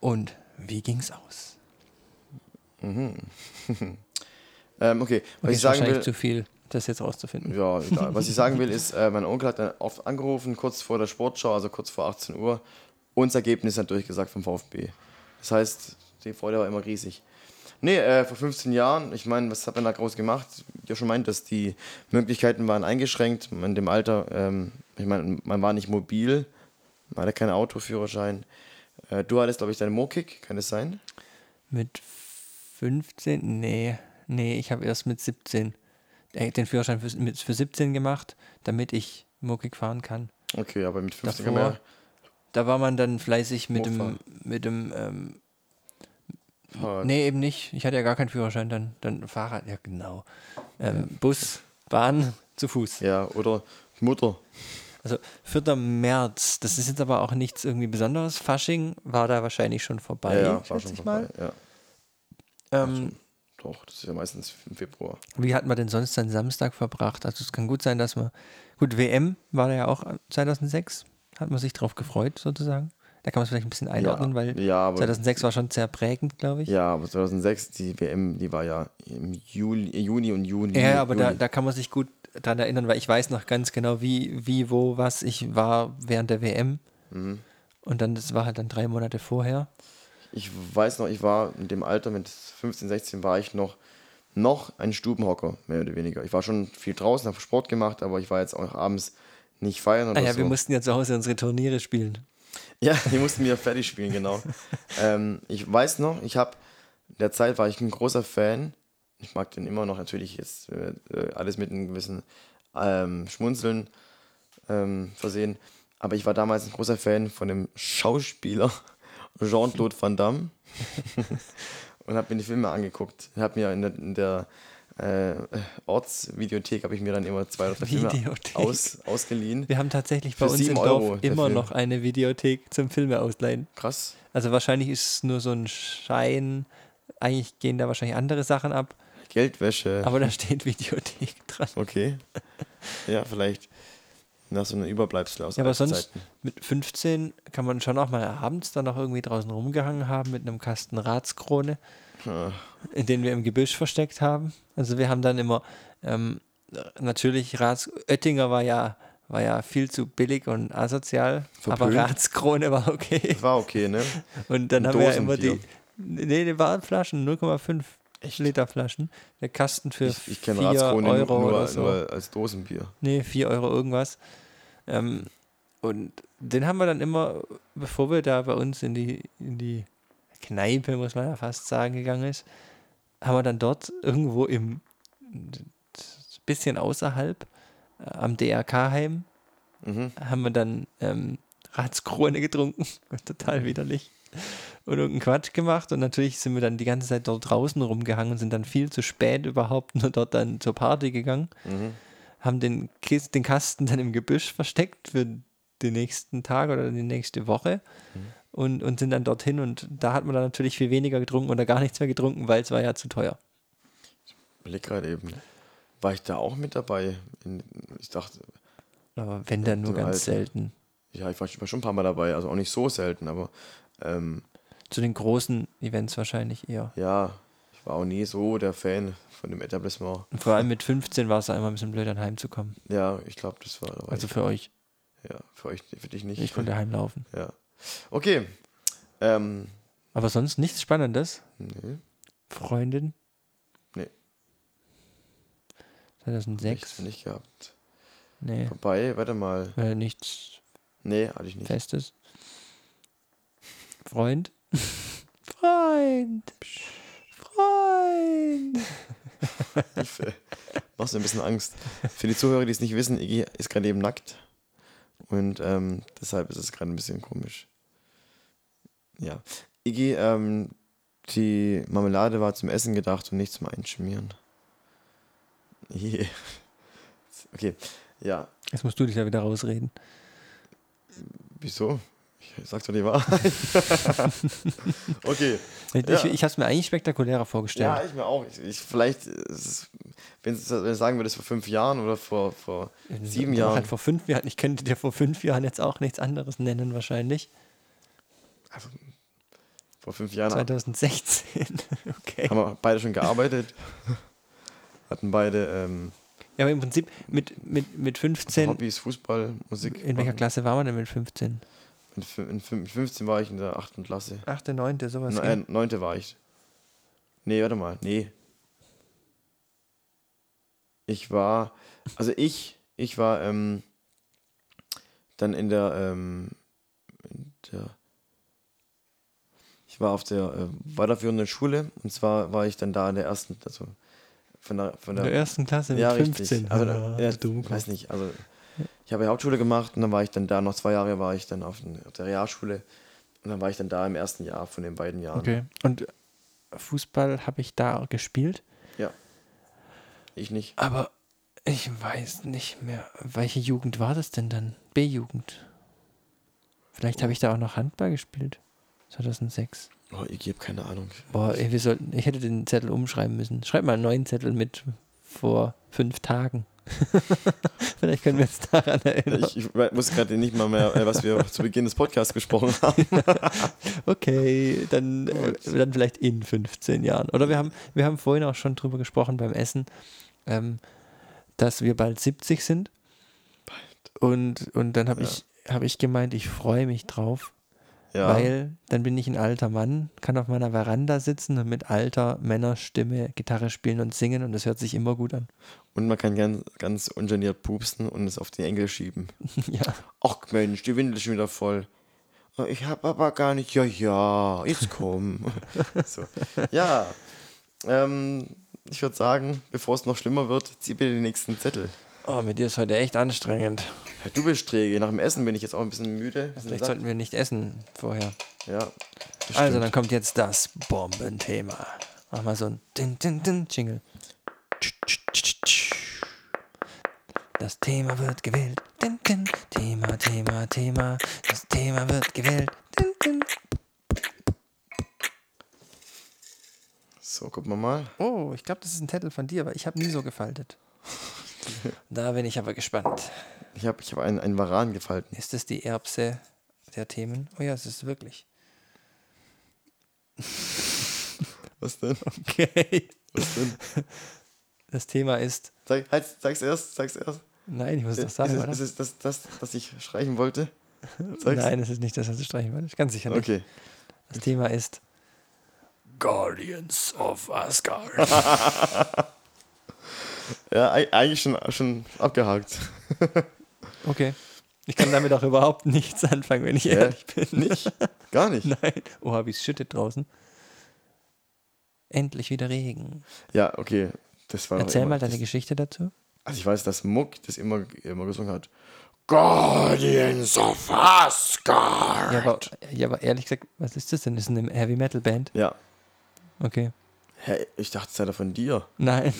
Und wie ging's aus? (laughs) Ähm, okay, was ich sagen will. zu viel, das jetzt rauszufinden. Ja, egal. Was ich sagen (laughs) will, ist, äh, mein Onkel hat dann oft angerufen, kurz vor der Sportschau, also kurz vor 18 Uhr. Und das Ergebnis hat durchgesagt vom VfB. Das heißt, die Freude war immer riesig. Nee, äh, vor 15 Jahren, ich meine, was hat man da groß gemacht? Ja, schon meint, dass die Möglichkeiten waren eingeschränkt. In dem Alter, ähm, ich meine, man war nicht mobil, man hatte keinen Autoführerschein. Äh, du hattest, glaube ich, deinen Mokik, kann das sein? Mit 15? Nee, nee, ich habe erst mit 17 äh, den Führerschein für, mit, für 17 gemacht, damit ich Mokik fahren kann. Okay, aber mit 15 Davor- kann man ja- Da war man dann fleißig mit dem, Mofa. mit dem, ähm, Fahrrad. nee, eben nicht. Ich hatte ja gar keinen Führerschein, dann, dann Fahrrad, ja genau. Ähm, Bus, Bahn, zu Fuß. Ja, oder Mutter. Also 4. März, das ist jetzt aber auch nichts irgendwie Besonderes. Fasching war da wahrscheinlich schon vorbei, ja, ja, war schon vorbei. Ja, Ähm, doch, das ist ja meistens im Februar. wie hat man denn sonst seinen Samstag verbracht? Also es kann gut sein, dass man, gut, WM war da ja auch 2006, hat man sich drauf gefreut sozusagen. Da kann man es vielleicht ein bisschen einordnen, ja, weil ja, aber, 2006 war schon sehr prägend, glaube ich. ja, aber 2006, die WM, die war ja im Juli, Juni und Juli. Ja, aber da, Juli. da kann man sich gut dran erinnern, weil ich weiß noch ganz genau, wie, wie, wo, was ich war während der WM. Mhm. Und dann, das war halt dann drei Monate vorher. Ich weiß noch, ich war in dem Alter mit 15, 16 war ich noch, noch ein Stubenhocker, mehr oder weniger. Ich war schon viel draußen, habe Sport gemacht, aber ich war jetzt auch abends nicht feiern oder Ah ja, so. wir mussten ja zu Hause unsere Turniere spielen. Ja, die mussten wir fertig spielen, genau. (laughs) ähm, ich weiß noch, ich habe, in der Zeit war ich ein großer Fan. Ich mag den immer noch natürlich jetzt äh, äh, alles mit einem gewissen ähm, Schmunzeln ähm, versehen. Aber ich war damals ein großer Fan von dem Schauspieler (laughs) Jean-Claude Van Damme (laughs) und habe mir die Filme angeguckt. Habe mir in der, in der äh, Ortsvideothek habe ich mir dann immer zwei oder drei Filme aus, ausgeliehen. Wir haben tatsächlich bei uns im Dorf Euro immer noch eine Videothek zum Filme ausleihen. Krass. Also wahrscheinlich ist es nur so ein Schein. Eigentlich gehen da wahrscheinlich andere Sachen ab, Geldwäsche. aber da steht Videothek (laughs) dran. Okay. Ja, vielleicht nach so einem Überbleibsel aus Ja, aber sonst Zeiten. mit 15 kann man schon auch mal abends dann noch irgendwie draußen rumgehangen haben mit einem Kasten Ratskrone, den wir im Gebüsch versteckt haben. Also wir haben dann immer ähm, natürlich Rats Oettinger war ja war ja viel zu billig und asozial, aber Verpönt. Ratskrone war okay. Das war okay, ne? Und dann Ein haben wir ja immer die nee, die waren Flaschen 0,5 Echt? Liter Flaschen. Der Kasten für Ich, ich kenne 4 Ratskrone Euro nur, so. nur als Dosenbier. Nee, 4 Euro irgendwas. Ähm, und den haben wir dann immer, bevor wir da bei uns in die, in die Kneipe, muss man ja fast sagen, gegangen ist, haben wir dann dort irgendwo im bisschen außerhalb äh, am DRK-Heim, Mhm. haben wir dann ähm, Ratskrone getrunken. (laughs) Total widerlich. Und irgendeinen Quatsch gemacht. Und natürlich sind wir dann die ganze Zeit dort draußen rumgehangen und sind dann viel zu spät überhaupt nur dort dann zur Party gegangen Mhm. haben den, Kis den Kasten dann im Gebüsch versteckt für den nächsten Tag oder die nächste Woche und, und sind dann dorthin und da hat man dann natürlich viel weniger getrunken oder gar nichts mehr getrunken, weil es war ja zu teuer. Blick gerade eben. War ich da auch mit dabei? In, ich dachte, Aber wenn dann nur ganz Alter. selten. ja, ich war, ich war schon ein paar Mal dabei, also auch nicht so selten, aber ähm, Zu den großen Events wahrscheinlich eher. ja, ich war auch nie so der Fan von dem Etablissement. Und vor allem mit 15 war es einmal ein bisschen blöd, dann heimzukommen. Ja, ich glaube, das war. Also ich, für euch. ja, für euch, für dich nicht. Ich konnte heimlaufen. Ja. Okay. Ähm, Aber sonst nichts Spannendes. nee, Freundin? Nee. 2006? nichts nicht gehabt. Nee. Vorbei, warte mal. Äh, nichts Nee, hatte ich nicht. Festes. Freund? (laughs) Freund! Freund! (laughs) Machst du ein bisschen Angst. Für die Zuhörer, die es nicht wissen, Iggy ist gerade eben nackt. Und ähm, deshalb ist es gerade ein bisschen komisch. Ja. Iggy, ähm, die Marmelade war zum Essen gedacht und nicht zum Einschmieren. (laughs) Je. Okay. Ja. Jetzt musst du dich da wieder rausreden. Wieso? Ich sag's doch die Wahrheit. (laughs) okay. Ich, Ja. ich habe es mir eigentlich spektakulärer vorgestellt. Ja, ich mir auch. Ich, ich, vielleicht, es- wenn du sagen würdest, vor fünf Jahren oder vor, vor sieben Doch Jahren. Halt vor fünf Jahren. Ich könnte dir vor fünf Jahren jetzt auch nichts anderes nennen, wahrscheinlich. Also, vor fünf Jahren 2016. (laughs) okay. haben wir beide schon gearbeitet. (laughs) Hatten beide ähm, Ja, aber im Prinzip mit, mit, mit 15. Hobbys, Fußball, Musik. In welcher. Klasse war man denn mit 15? In fün- mit 15 war ich in der achten Klasse. Achte, neunte, sowas. Ne, gell? äh, neunte war ich. Nee, warte mal. Nee. Ich war, also ich, ich war ähm, dann in der, ähm, in der, ich war auf der äh, weiterführenden Schule und zwar war ich dann da in der ersten, also von der, von In der, der ersten Klasse mit ja, 15. richtig. Also, Ah, ja, du ich weiß nicht, also ich habe ja Hauptschule gemacht und dann war ich dann da, noch zwei Jahre war ich dann auf, der Realschule Und dann war ich dann da im ersten Jahr von den beiden Jahren. Okay. Und Fußball habe ich da gespielt, Ja. Ich nicht. aber ich weiß nicht mehr, welche Jugend war das denn dann? B-Jugend. Vielleicht habe ich da auch noch Handball gespielt. 2006. Oh, ich habe keine Ahnung. Boah, ey, wir sollten, ich hätte den Zettel umschreiben müssen. Schreib mal einen neuen Zettel mit vor fünf Tagen. (laughs) Vielleicht können wir uns daran erinnern. Ich, ich wusste gerade nicht mal mehr, äh, was wir zu Beginn des Podcasts gesprochen haben. (laughs) Okay, dann, äh, dann vielleicht in 15 Jahren. Oder wir haben, wir haben vorhin auch schon drüber gesprochen beim Essen, ähm, dass wir bald 70 sind. Und, und dann habe Ja. ich, hab ich gemeint, ich freue mich drauf, Ja. weil dann bin ich ein alter Mann, kann auf meiner Veranda sitzen und mit alter Männerstimme Gitarre spielen und singen und das hört sich immer gut an. Und man kann ganz, ganz ungeniert pupsen und es auf die Enkel schieben. (laughs) ja. Ach Mensch, die Windel ist schon wieder voll. Oh, Ich hab aber gar nicht. Ja, ja, jetzt komm. (laughs) so. Ja. Ähm, ich würde sagen, bevor es noch schlimmer wird, zieh bitte den nächsten Zettel. Oh, mit dir ist heute echt anstrengend. Du bist träge. Nach dem Essen bin ich jetzt auch ein bisschen müde. bisschen Vielleicht satt. sollten wir nicht essen vorher. Ja. Also, stimmt. dann kommt jetzt das Bombenthema. Mach mal so ein Din, Din, Din, Jingle. Das Thema wird gewählt. Din, din. Thema, Thema, Thema. Das Thema wird gewählt. Din, din. So, gucken wir mal. Oh, ich glaube, das ist ein Zettel von dir, aber ich habe nie so gefaltet. Da bin ich aber gespannt. Ich habe ich hab einen, einen Varan gefalten. Ist das die Erbse der Themen? Oh ja, es ist wirklich. (laughs) Was denn? Okay. Was denn? Das Thema ist. Sag, halt, sag's erst, sag's erst. Nein, ich muss doch ist, sagen, es, oder? ist es das, das, was ich streichen wollte? Sag's. Nein, es ist nicht das, was du streichen wolltest. Ganz sicher nicht. Okay. Das Thema ist Guardians of Asgard. (laughs) Ja, ei- eigentlich schon, schon abgehakt. (laughs) Okay. Ich kann damit auch überhaupt nichts anfangen, wenn ich Ja, ehrlich bin. Nicht? Gar nicht. (laughs) Nein. Oh, wie es schüttet draußen. Endlich wieder Regen. Ja, okay. Das war Erzähl mal deine das, Geschichte dazu. Also ich weiß, dass Muck das immer, immer gesungen hat. Guardians of Asgard. Ja aber, ja, aber ehrlich gesagt, was ist das denn? Ist eine Heavy Metal Band? Ja. Okay. Hä, ich dachte, es sei von dir. Nein,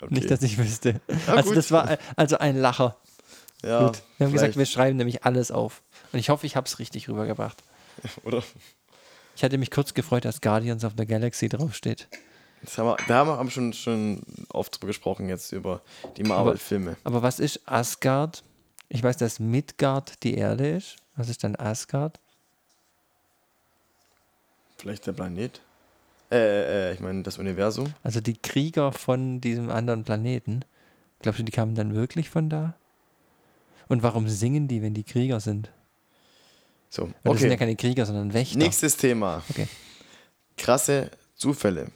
Okay. nicht, dass ich wüsste. Ja, also gut. das war also ein Lacher. ja, Gut. Wir haben gesagt, wir vielleicht. schreiben nämlich alles auf. Und ich hoffe, ich habe es richtig rübergebracht. (laughs) Oder? Ich hatte mich kurz gefreut, dass Guardians of the Galaxy draufsteht. Das haben wir, da haben wir schon, schon oft drüber gesprochen jetzt über die Marvel-Filme. Aber was ist Asgard? Ich weiß, dass Midgard die Erde ist. Was ist dann Asgard? Vielleicht der Planet? Äh, äh, ich meine das Universum. Also die Krieger von diesem anderen Planeten. Glaubst du, die kamen dann wirklich von da? Und warum singen die, wenn die Krieger sind? So, Weil Das sind ja okay. keine Krieger, sondern Wächter. Nächstes Thema. Okay. Krasse Zufälle.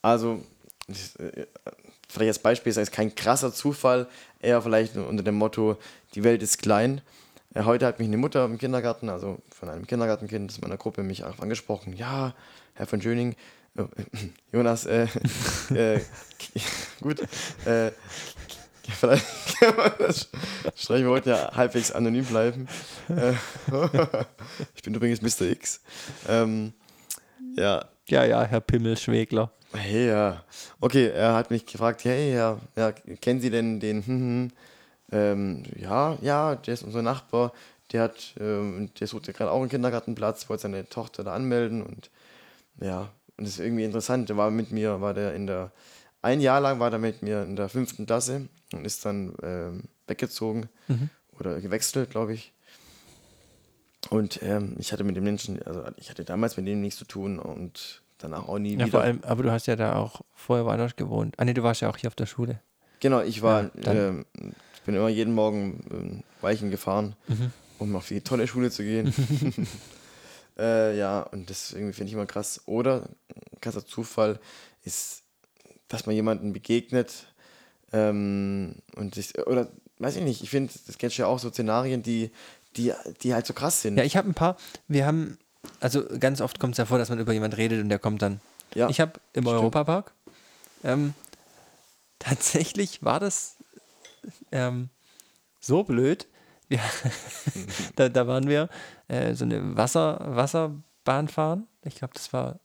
Also, äh, vielleicht als Beispiel ist es kein krasser Zufall, eher vielleicht unter dem Motto, die Welt ist klein. Äh, Heute hat mich eine Mutter im Kindergarten, also von einem Kindergartenkind aus meiner Gruppe, mich auch angesprochen. Ja, Herr von Schöning, äh, (laughs) Jonas, äh, äh, (laughs) gut, äh, (laughs) vielleicht kann man das streichen. Wir wollten ja halbwegs anonym bleiben. Äh, ich bin übrigens Mr. X. Ähm, ja, Ja, ja, Herr Pimmelschwegler. Hey, ja. Okay, er hat mich gefragt, hey, ja, ja kennen Sie denn den, hm, hm, ähm, ja, ja, der ist unser Nachbar, der hat, ähm, der sucht ja gerade auch einen Kindergartenplatz, wollte seine Tochter da anmelden und ja, und das ist irgendwie interessant, der war mit mir, war der in der, ein Jahr lang war der mit mir in der fünften Klasse und ist dann ähm, weggezogen Mhm. oder gewechselt, glaube ich. Und ähm, ich hatte mit dem Menschen, also ich hatte damals mit dem nichts zu tun und danach auch nie Ja, wieder. vor allem, aber du hast ja da auch vorher woanders gewohnt. Ah, nee, du warst ja auch hier auf der Schule. Genau, ich war, Ja, dann- ähm, bin immer jeden Morgen ähm, Weichen gefahren, Mhm. um auf die tolle Schule zu gehen. (laughs) äh, ja, und das irgendwie finde ich immer krass. Oder ein krasser Zufall ist, dass man jemanden begegnet ähm, und sich, oder weiß ich nicht, ich finde, das kennst du ja auch so Szenarien, die, die, die halt so krass sind. Ja, ich habe ein paar. Wir haben, also ganz oft kommt es ja vor, dass man über jemanden redet und der kommt dann. Ja, Ich habe im. Europapark. Ähm, (laughs) tatsächlich war das ähm, so blöd, Ja, (laughs) da, da waren wir äh, so eine Wasser, Wasserbahn fahren. Ich glaube, das war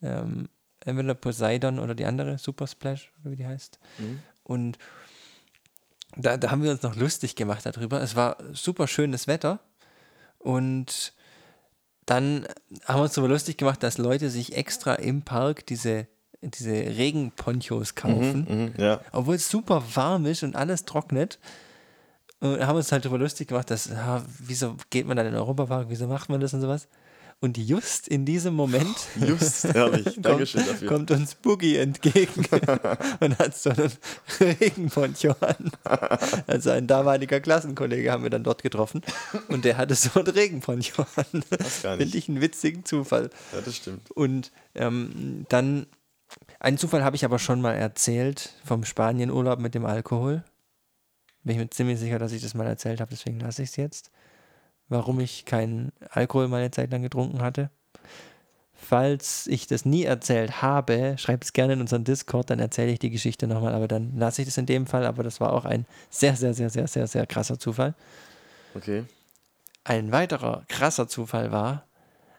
ähm, entweder Poseidon oder die andere, Super Splash, oder wie die heißt. Und da, da haben wir uns noch lustig gemacht darüber. Es war super schönes Wetter. Und dann haben wir uns darüber lustig gemacht, dass Leute sich extra im Park diese, diese Regenponchos kaufen. Mhm, ja. Obwohl es super warm ist und alles trocknet. Und haben uns halt darüber lustig gemacht, dass, ja, wieso geht man dann in den Europapark, wieso macht man das und sowas. Und just in diesem Moment (laughs) Just, herrlich. (laughs) Dankeschön dafür. kommt uns Boogie entgegen (laughs) und hat so einen Regenponcho an. Also ein damaliger Klassenkollege haben wir dann dort getroffen und der hatte so einen Regenponcho an. Finde ich einen witzigen Zufall. Ja, das stimmt. Und ähm, dann, einen Zufall habe ich aber schon mal erzählt vom Spanienurlaub mit dem Alkohol. Bin ich mir ziemlich sicher, dass ich das mal erzählt habe, deswegen lasse ich es jetzt. Warum ich keinen Alkohol mal eine Zeit lang getrunken hatte. Falls ich das nie erzählt habe, schreibt es gerne in unseren Discord, dann erzähle ich die Geschichte nochmal, aber dann lasse ich das in dem Fall. Aber das war auch ein sehr, sehr, sehr, sehr, sehr, sehr krasser Zufall. Okay. Ein weiterer krasser Zufall war,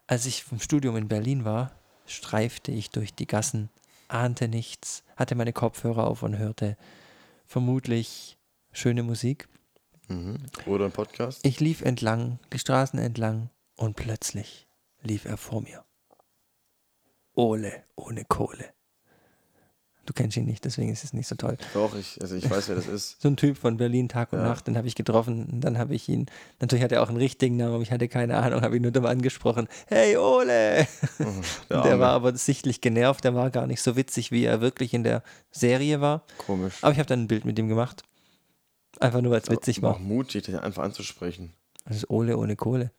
als ich vom Studium in Berlin war, streifte ich durch die Gassen, ahnte nichts, hatte meine Kopfhörer auf und hörte vermutlich schöne Musik. Mhm. Oder ein Podcast. Ich lief entlang, die Straßen entlang und plötzlich lief er vor mir. Ole ohne Kohle. Du kennst ihn nicht, deswegen ist es nicht so toll. Doch, ich, also ich weiß, wer das ist. (laughs) So ein Typ von Berlin Tag und Ja. Nacht, den habe ich getroffen. Und dann habe ich ihn, natürlich hat er auch einen richtigen Namen, aber ich hatte keine Ahnung, habe ihn nur dumm angesprochen. Hey Ole! (laughs) Der, Der war aber sichtlich genervt, der war gar nicht so witzig, wie er wirklich in der Serie war. Komisch. Aber ich habe dann ein Bild mit ihm gemacht. Einfach nur, weil es witzig Auch war. mutig, den einfach anzusprechen. Das ist Ole ohne Kohle.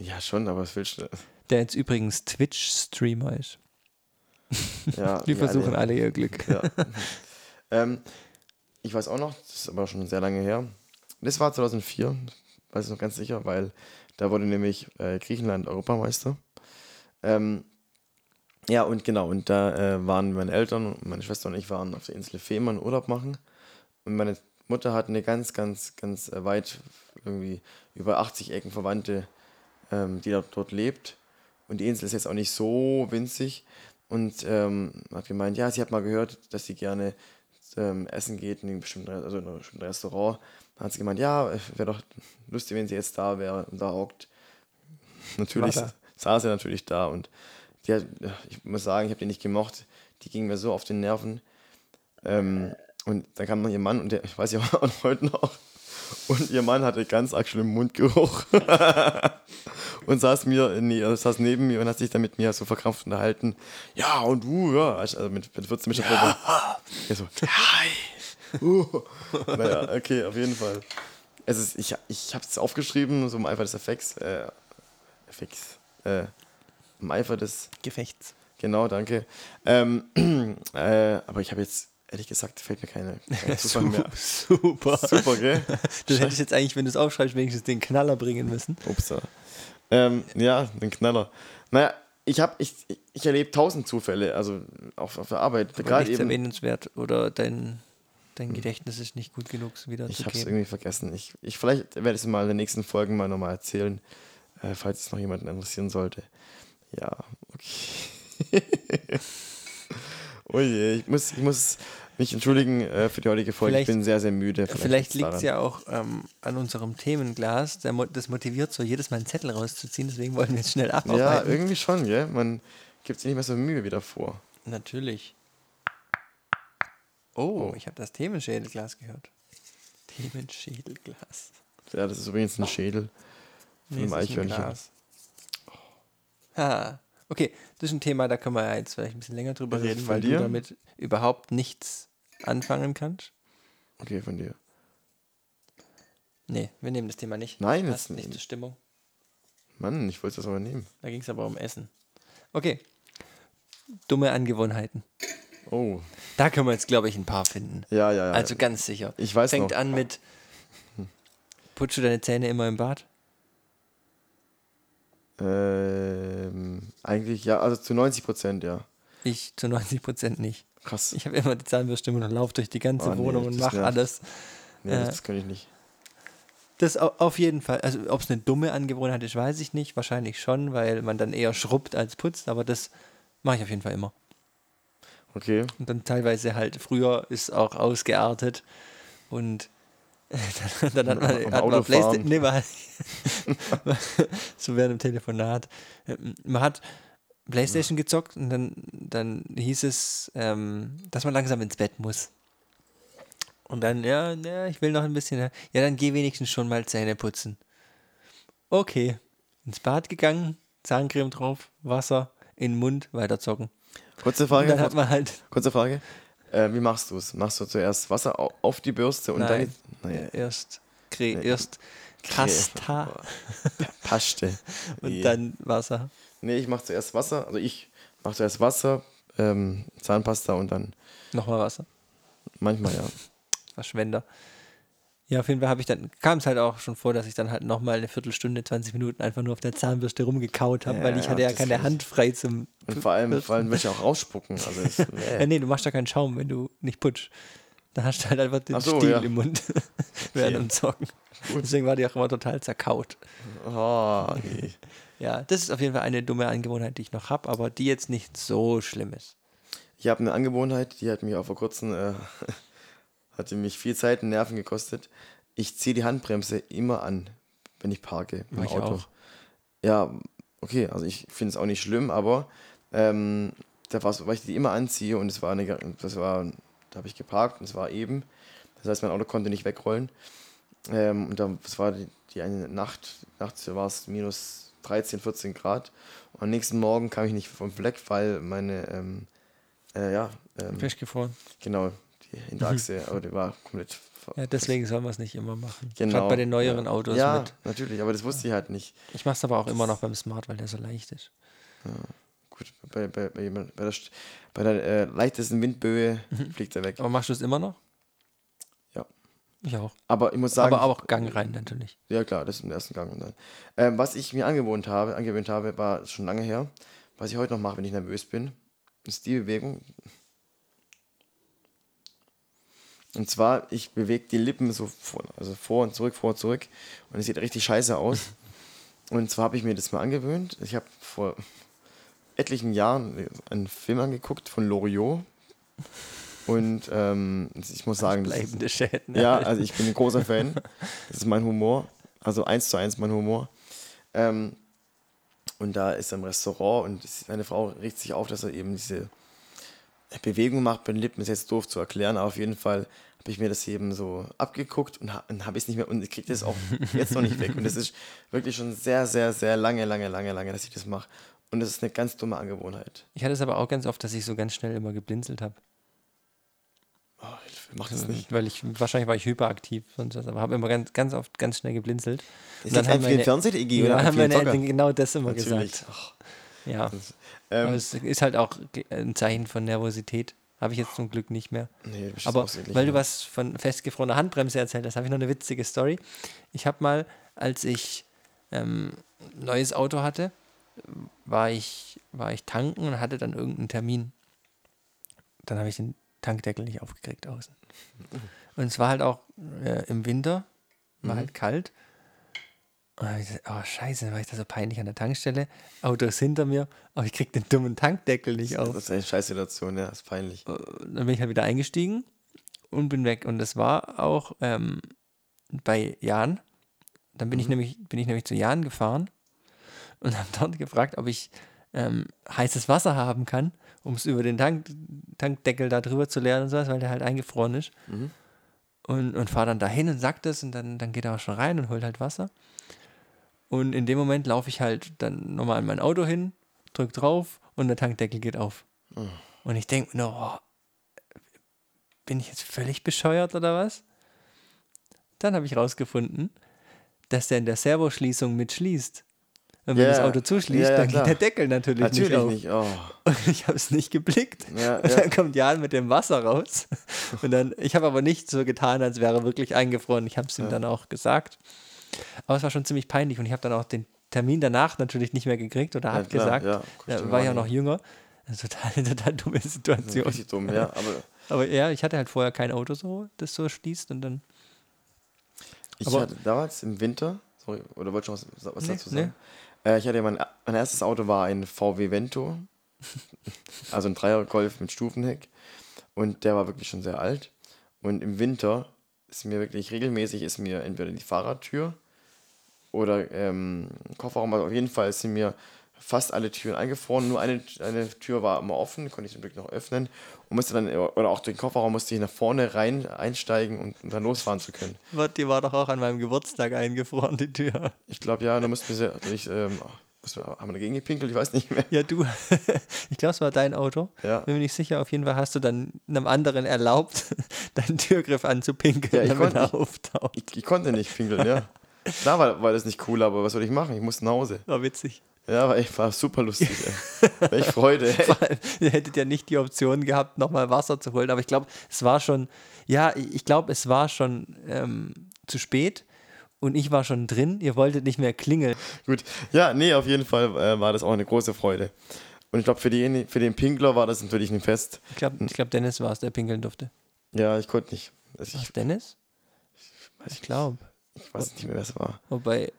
Ja, schon, aber was willst du? Der jetzt übrigens Twitch-Streamer ist. Ja, (laughs) Die ja, versuchen nee. alle ihr Glück. Ja. (laughs) ähm, ich weiß auch noch, das ist aber schon sehr lange her. Das war 2004, weiß ich noch ganz sicher, weil da wurde nämlich äh, Griechenland Europameister. Ähm, ja, und genau, und da äh, waren meine Eltern, meine Schwester und ich waren auf der Insel Fehmarn Urlaub machen. Und meine Mutter hat eine ganz, ganz, ganz äh, weit, irgendwie über 80 Ecken Verwandte, ähm, die dort, dort lebt. Und die Insel ist jetzt auch nicht so winzig. Und ähm, hat gemeint, ja, sie hat mal gehört, dass sie gerne ähm, essen geht in einem bestimmten, also in einem bestimmten Restaurant. Dann hat sie gemeint, ja, wäre doch lustig, wenn sie jetzt da wäre und da hockt. (laughs) Natürlich da. saß er natürlich da und die hat, ich muss sagen, ich habe die nicht gemocht. Die ging mir so auf den Nerven. Ähm, und dann kam noch ihr Mann und der, ich weiß ja auch (laughs) heute noch. Und ihr Mann hatte ganz arg schlimmen Mundgeruch. (laughs) und saß mir, nee, also saß neben mir und hat sich dann mit mir so verkrampft unterhalten. Ja, und du, ja, also mit, mit 14 Mischer ja. ja, so, hi. (laughs) Uh. naja, okay, auf jeden Fall. Es ist, ich ich habe es aufgeschrieben, so im Eifer des Effekts. Äh, Effekts. Äh, Im Eifer des Gefechts. Genau, danke. Ähm, (clears throat) äh, aber ich habe jetzt, ehrlich gesagt, fällt mir keine, (laughs) keine Zufall mehr. Super. Super, gell? (laughs) Du hättest jetzt eigentlich, wenn du es aufschreibst, wenigstens den Knaller bringen müssen. Upsa. Ähm, ja, den Knaller. Naja, ich habe, ich, ich erlebe tausend Zufälle, also auch auf der Arbeit. Gerade eben, erwähnenswert oder dein, dein Gedächtnis ist nicht gut genug, es wieder ich habe es irgendwie vergessen. Ich, ich, vielleicht werde ich es mal in den nächsten Folgen mal nochmal erzählen, äh, falls es noch jemanden interessieren sollte. Ja, okay. (laughs) oh je, ich muss, ich muss mich entschuldigen äh, für die heutige Folge. Vielleicht- ich bin sehr, sehr müde. Vielleicht liegt es ja auch ähm, an unserem Themenglas. Das motiviert so, jedes Mal einen Zettel rauszuziehen. Deswegen wollen wir jetzt schnell Ja, abarbeiten. irgendwie schon, gell? Man gibt sich nicht mehr so Mühe wieder vor. Natürlich. Oh, ich habe das Themenschädelglas gehört. Themenschädelglas. Ja, das ist übrigens ein Schädel von einem es ist ein Eichhörnchen. Ah, okay, das ist ein Thema, da können wir ja jetzt vielleicht ein bisschen länger drüber reden, weil dir? du damit überhaupt nichts anfangen kannst. Okay, von dir. Nee, wir nehmen das Thema nicht. Nein, das das- nicht zur Stimmung. Mann, ich wollte das aber nehmen. Da ging es aber um Essen. Okay. Dumme Angewohnheiten. Oh, Da können wir jetzt, glaube ich, ein paar finden. ja, ja, ja. Also ganz sicher. Ich weiß Fängt noch. an mit, putzt du deine Zähne immer im Bad? ähm, eigentlich, ja, also zu 90 Prozent, ja. Ich zu 90 Prozent nicht. Krass. Ich habe immer die Zahnbürste und laufe durch die ganze Oh, nee, Wohnung und das mache alles. Nee, äh, das kann ich nicht. Das au- auf jeden Fall. Also, ob es eine dumme Angewohnheit ist, weiß ich nicht. Wahrscheinlich schon, weil man dann eher schrubbt als putzt, aber das mache ich auf jeden Fall immer. Okay. Und dann teilweise halt, früher ist auch ausgeartet und dann, (laughs) dann hat man, hat man. Playstation, nee, (laughs) man, (laughs) so während dem Telefonat, Ähm, man hat Playstation gezockt und dann, dann hieß es, ähm, dass man langsam ins Bett muss. Und dann, ja, ja, ich will noch ein bisschen, ja, dann geh wenigstens schon mal Zähne putzen. Okay, ins Bad gegangen, Zahncreme drauf, Wasser, in den Mund, weiter zocken. Kurze Und Frage. dann hat man halt Kurze Frage. Äh, wie machst du es? Machst du zuerst Wasser au- auf die Bürste und Nein. dann. Äh, erst, Nee. erst Pasta Paste. (laughs) und dann Wasser. Nee, ich mache zuerst Wasser. Also ich mache zuerst Wasser, ähm, Zahnpasta und dann Nochmal Wasser. manchmal ja. Verschwender. Ja, auf jeden Fall habe ich dann, kam es halt auch schon vor, dass ich dann halt nochmal eine Viertelstunde, 20 Minuten einfach nur auf der Zahnbürste rumgekaut habe, Ja, weil ich hatte ja keine. Hand frei zum. Und vor allem, vor allem will ich auch rausspucken. Also es, (laughs) Ja, nee. nee, du machst ja keinen Schaum, wenn du nicht putsch. Da hast du halt einfach den so, Stiel ja. im Mund (laughs) während dem Zocken. Deswegen war die auch immer total zerkaut. Oh, nee. Ja, das ist auf jeden Fall eine dumme Angewohnheit, die ich noch habe, aber die jetzt nicht so schlimm ist. Ich habe eine Angewohnheit, die hat mir auch vor kurzem, äh, (laughs) hatte mich viel Zeit und Nerven gekostet. Ich ziehe die Handbremse immer an, wenn ich parke im Mach ich Auto. auch. Ja, okay, also ich finde es auch nicht schlimm, aber ähm, da war weil ich die immer anziehe und es war eine, das war, da habe ich geparkt und es war eben. Das heißt, mein Auto konnte nicht wegrollen. Ähm, und dann, das war die, die eine Nacht, nachts war es minus 13, 14 Grad. Und am nächsten Morgen kam ich nicht vom Fleck, weil meine, ähm, äh, ja, ähm, Festgefroren. genau, die Hinterachse, (laughs) aber die war komplett. Ja, deswegen soll man es nicht immer machen. Genau. Gerade bei den neueren ja. Autos Ja, mit. natürlich, aber das wusste ich halt nicht. Ich mache es aber auch immer noch beim Smart, weil der so leicht ist. Gut, bei, bei, bei, bei der, St- bei der äh, leichtesten Windböe Mhm. fliegt er weg. Aber machst du es immer noch? Ich auch. Aber ich muss sagen, aber auch Gang rein natürlich. ja klar, das ist im ersten Gang. Und dann. Ähm, was ich mir angewohnt habe, angewöhnt habe, war schon lange her. Was ich heute noch mache, wenn ich nervös bin, ist die Bewegung. Und zwar, ich bewege die Lippen so vor, also vor und zurück, vor und zurück. Und es sieht richtig scheiße aus. (laughs) Und zwar habe ich mir das mal angewöhnt. Ich habe vor etlichen Jahren einen Film angeguckt von Loriot. Und ähm, ich muss sagen, Bleibende Schäden. ja, also ich bin ein großer Fan. Das ist mein Humor. Also eins zu eins mein Humor. Ähm, und da ist er im Restaurant und seine Frau regt sich auf, dass er eben diese Bewegung macht bei den Lippen. Ist jetzt doof zu erklären, aber auf jeden Fall habe ich mir das eben so abgeguckt und habe es nicht mehr und ich kriege das auch (laughs) jetzt noch nicht weg. Und das ist wirklich schon sehr, sehr, sehr lange, lange, lange, lange, dass ich das mache. Und das ist eine ganz dumme Angewohnheit. Ich hatte es aber auch ganz oft, dass ich so ganz schnell immer geblinzelt habe. Oh, mach das nicht. Weil ich, wahrscheinlich war ich hyperaktiv, sonst was, aber habe immer ganz, ganz oft ganz schnell geblinzelt. Ist Und dann das haben Iggy, Ja, oder haben meine? Eltern genau das immer Natürlich. gesagt. Ach, Ja. das- aber ähm, es ist halt auch ein Zeichen von Nervosität. Habe ich jetzt zum Glück nicht mehr. nee, Aber weil du was von festgefrorener Handbremse erzählt hast, habe ich noch eine witzige Story. Ich habe mal, als ich ähm, ein neues Auto hatte, war ich, war ich tanken und hatte dann irgendeinen Termin. Dann habe ich den Tankdeckel nicht aufgekriegt außen. Und es war halt auch äh, im Winter, war Mhm. halt kalt. Und dann hab ich gesagt, oh scheiße, dann war ich da so peinlich an der Tankstelle. Auto ist hinter mir, aber ich krieg den dummen Tankdeckel nicht auf. Das ist eine Scheißsituation, ja, ist peinlich. dann bin ich halt wieder eingestiegen und bin weg. Und das war auch ähm, bei Jan. Dann bin, ich nämlich, bin ich nämlich zu Jan gefahren und habe dort gefragt, ob ich ähm, heißes Wasser haben kann, um es über den Tank, Tankdeckel da drüber zu leeren und sowas, weil der halt eingefroren ist. Mhm. Und, und fahre dann dahin und sagt das und dann, dann geht er auch schon rein und holt halt Wasser. Und in dem Moment laufe ich halt dann nochmal an mein Auto hin, drück drauf und der Tankdeckel geht auf. Und ich denke mir nur, oh, bin ich jetzt völlig bescheuert oder was? Dann habe ich rausgefunden, dass der in der Servoschließung mitschließt. Und wenn Ja, das Auto zuschließt, ja, ja, dann klar. geht der Deckel natürlich, Natürlich nicht auf. nicht. Oh. Und ich habe es nicht geblickt. Ja, Und dann kommt Jan mit dem Wasser raus. Und dann, ich habe aber nicht so getan, als wäre er wirklich eingefroren. Ich habe es ihm dann auch gesagt. Aber es war schon ziemlich peinlich und ich habe dann auch den Termin danach natürlich nicht mehr gekriegt oder Ja, hat klar, gesagt, ja. da war ja noch jünger. Total, (laughs) total dumme Situation. Richtig dumm, ja. Aber Aber ja, ich hatte halt vorher kein Auto so, das so schließt und dann. Ich Aber- hatte damals im Winter, sorry, oder wolltest du was, was Nee, dazu sagen? Äh, ich hatte mein, mein erstes Auto war ein VW Vento, (laughs) also ein Dreier-Golf mit Stufenheck. Und der war wirklich schon sehr alt. Und im Winter ist mir wirklich regelmäßig ist mir entweder die Fahrradtür oder ähm, Kofferraum, also auf jeden Fall sind mir fast alle Türen eingefroren. Nur eine, eine Tür war immer offen, konnte ich zum Glück noch öffnen. Und musste dann, oder auch den Kofferraum musste ich nach vorne rein einsteigen, um, um dann losfahren zu können. Die war doch auch an meinem Geburtstag eingefroren, die Tür. Ich glaube, ja, da mussten wir sehr, ich, ähm, mussten wir, haben wir dagegen gepinkelt, ich weiß nicht mehr. Ja, du. (laughs) ich glaube, es war dein Auto. Ja. Bin mir nicht sicher. Auf jeden Fall hast du dann einem anderen erlaubt, (laughs) deinen Türgriff anzupinkeln, Ja, ich damit konnte er auftaucht. Ich, ich konnte nicht pinkeln, ja. (laughs) Klar war, war das nicht cool, aber was soll ich machen? Ich musste nach Hause. War witzig. Ja, war, echt, war super lustig, ey. (laughs) Echt Freude, ey. Allem, Ihr hättet ja nicht die Option gehabt, nochmal Wasser zu holen. Aber ich glaube, es war schon, ja, ich glaube, es war schon ähm, zu spät und ich war schon drin. Ihr wolltet nicht mehr klingeln. Gut. Ja, nee, auf jeden Fall äh, war das auch eine große Freude. Und ich glaube, für, die- für den Pinkler war das natürlich ein Fest. Ich glaube, ich glaub, Dennis war es, der pinkeln durfte. Ja, ich konnte nicht. Also ich, Dennis? weiß Ich glaube. ich weiß nicht mehr, wer es war. Wobei,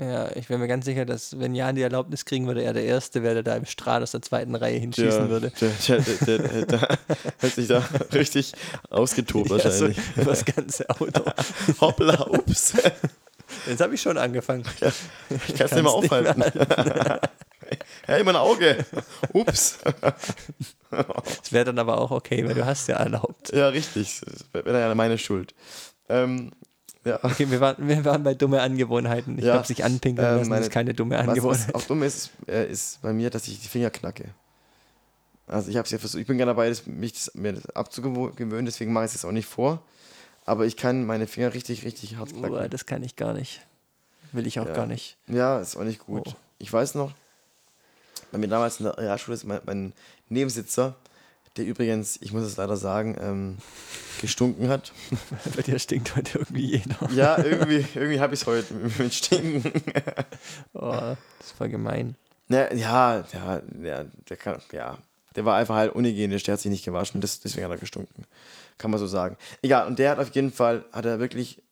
ja, ich wäre mir ganz sicher, dass wenn Jan die Erlaubnis kriegen würde, er der Erste wäre, der da im Strahl aus der zweiten Reihe hinschießen würde. Der, der, der, der, hat sich da (laughs) richtig ausgetobt Ja, so wahrscheinlich. das ganze Auto. (laughs) Hoppla, ups. Jetzt habe ich schon angefangen. Ich kann es nicht mehr Kannst nicht mehr aufhalten. hey, mein Auge. Ups. Das wäre dann aber auch okay, weil du hast ja erlaubt. Ja, richtig. Das wäre ja meine Schuld. Ähm, ja. Okay, wir waren, wir waren bei dumme Angewohnheiten. Ich Ja, glaube, sich anpinkeln äh, lassen meine- ist keine dumme Was, Angewohnheit. was auch dumm ist, äh, ist bei mir, dass ich die Finger knacke. Also ich habe es ja versucht, ich bin gerne dabei, das, mich das, mir das abzugewöhnen, deswegen mache ich es jetzt auch nicht vor. Aber ich kann meine Finger richtig, richtig hart knacken. Uah, das kann ich gar nicht. Will ich auch Ja. gar nicht. Ja, ist auch nicht gut. Oh. Ich weiß noch, bei mir damals in der Realschule ist mein, mein Nebensitzer, der übrigens, ich muss es leider sagen, ähm, gestunken hat. (laughs) Bei dir stinkt heute irgendwie jeder. Ja, irgendwie, irgendwie habe ich es heute mit, Stinken. (laughs) Oh, das voll gemein. Na, ja, ja, ja, der kann, ja, der war einfach halt unhygienisch, der hat sich nicht gewaschen, das, deswegen hat er gestunken. Kann man so sagen. Egal, und der hat auf jeden Fall, hat er wirklich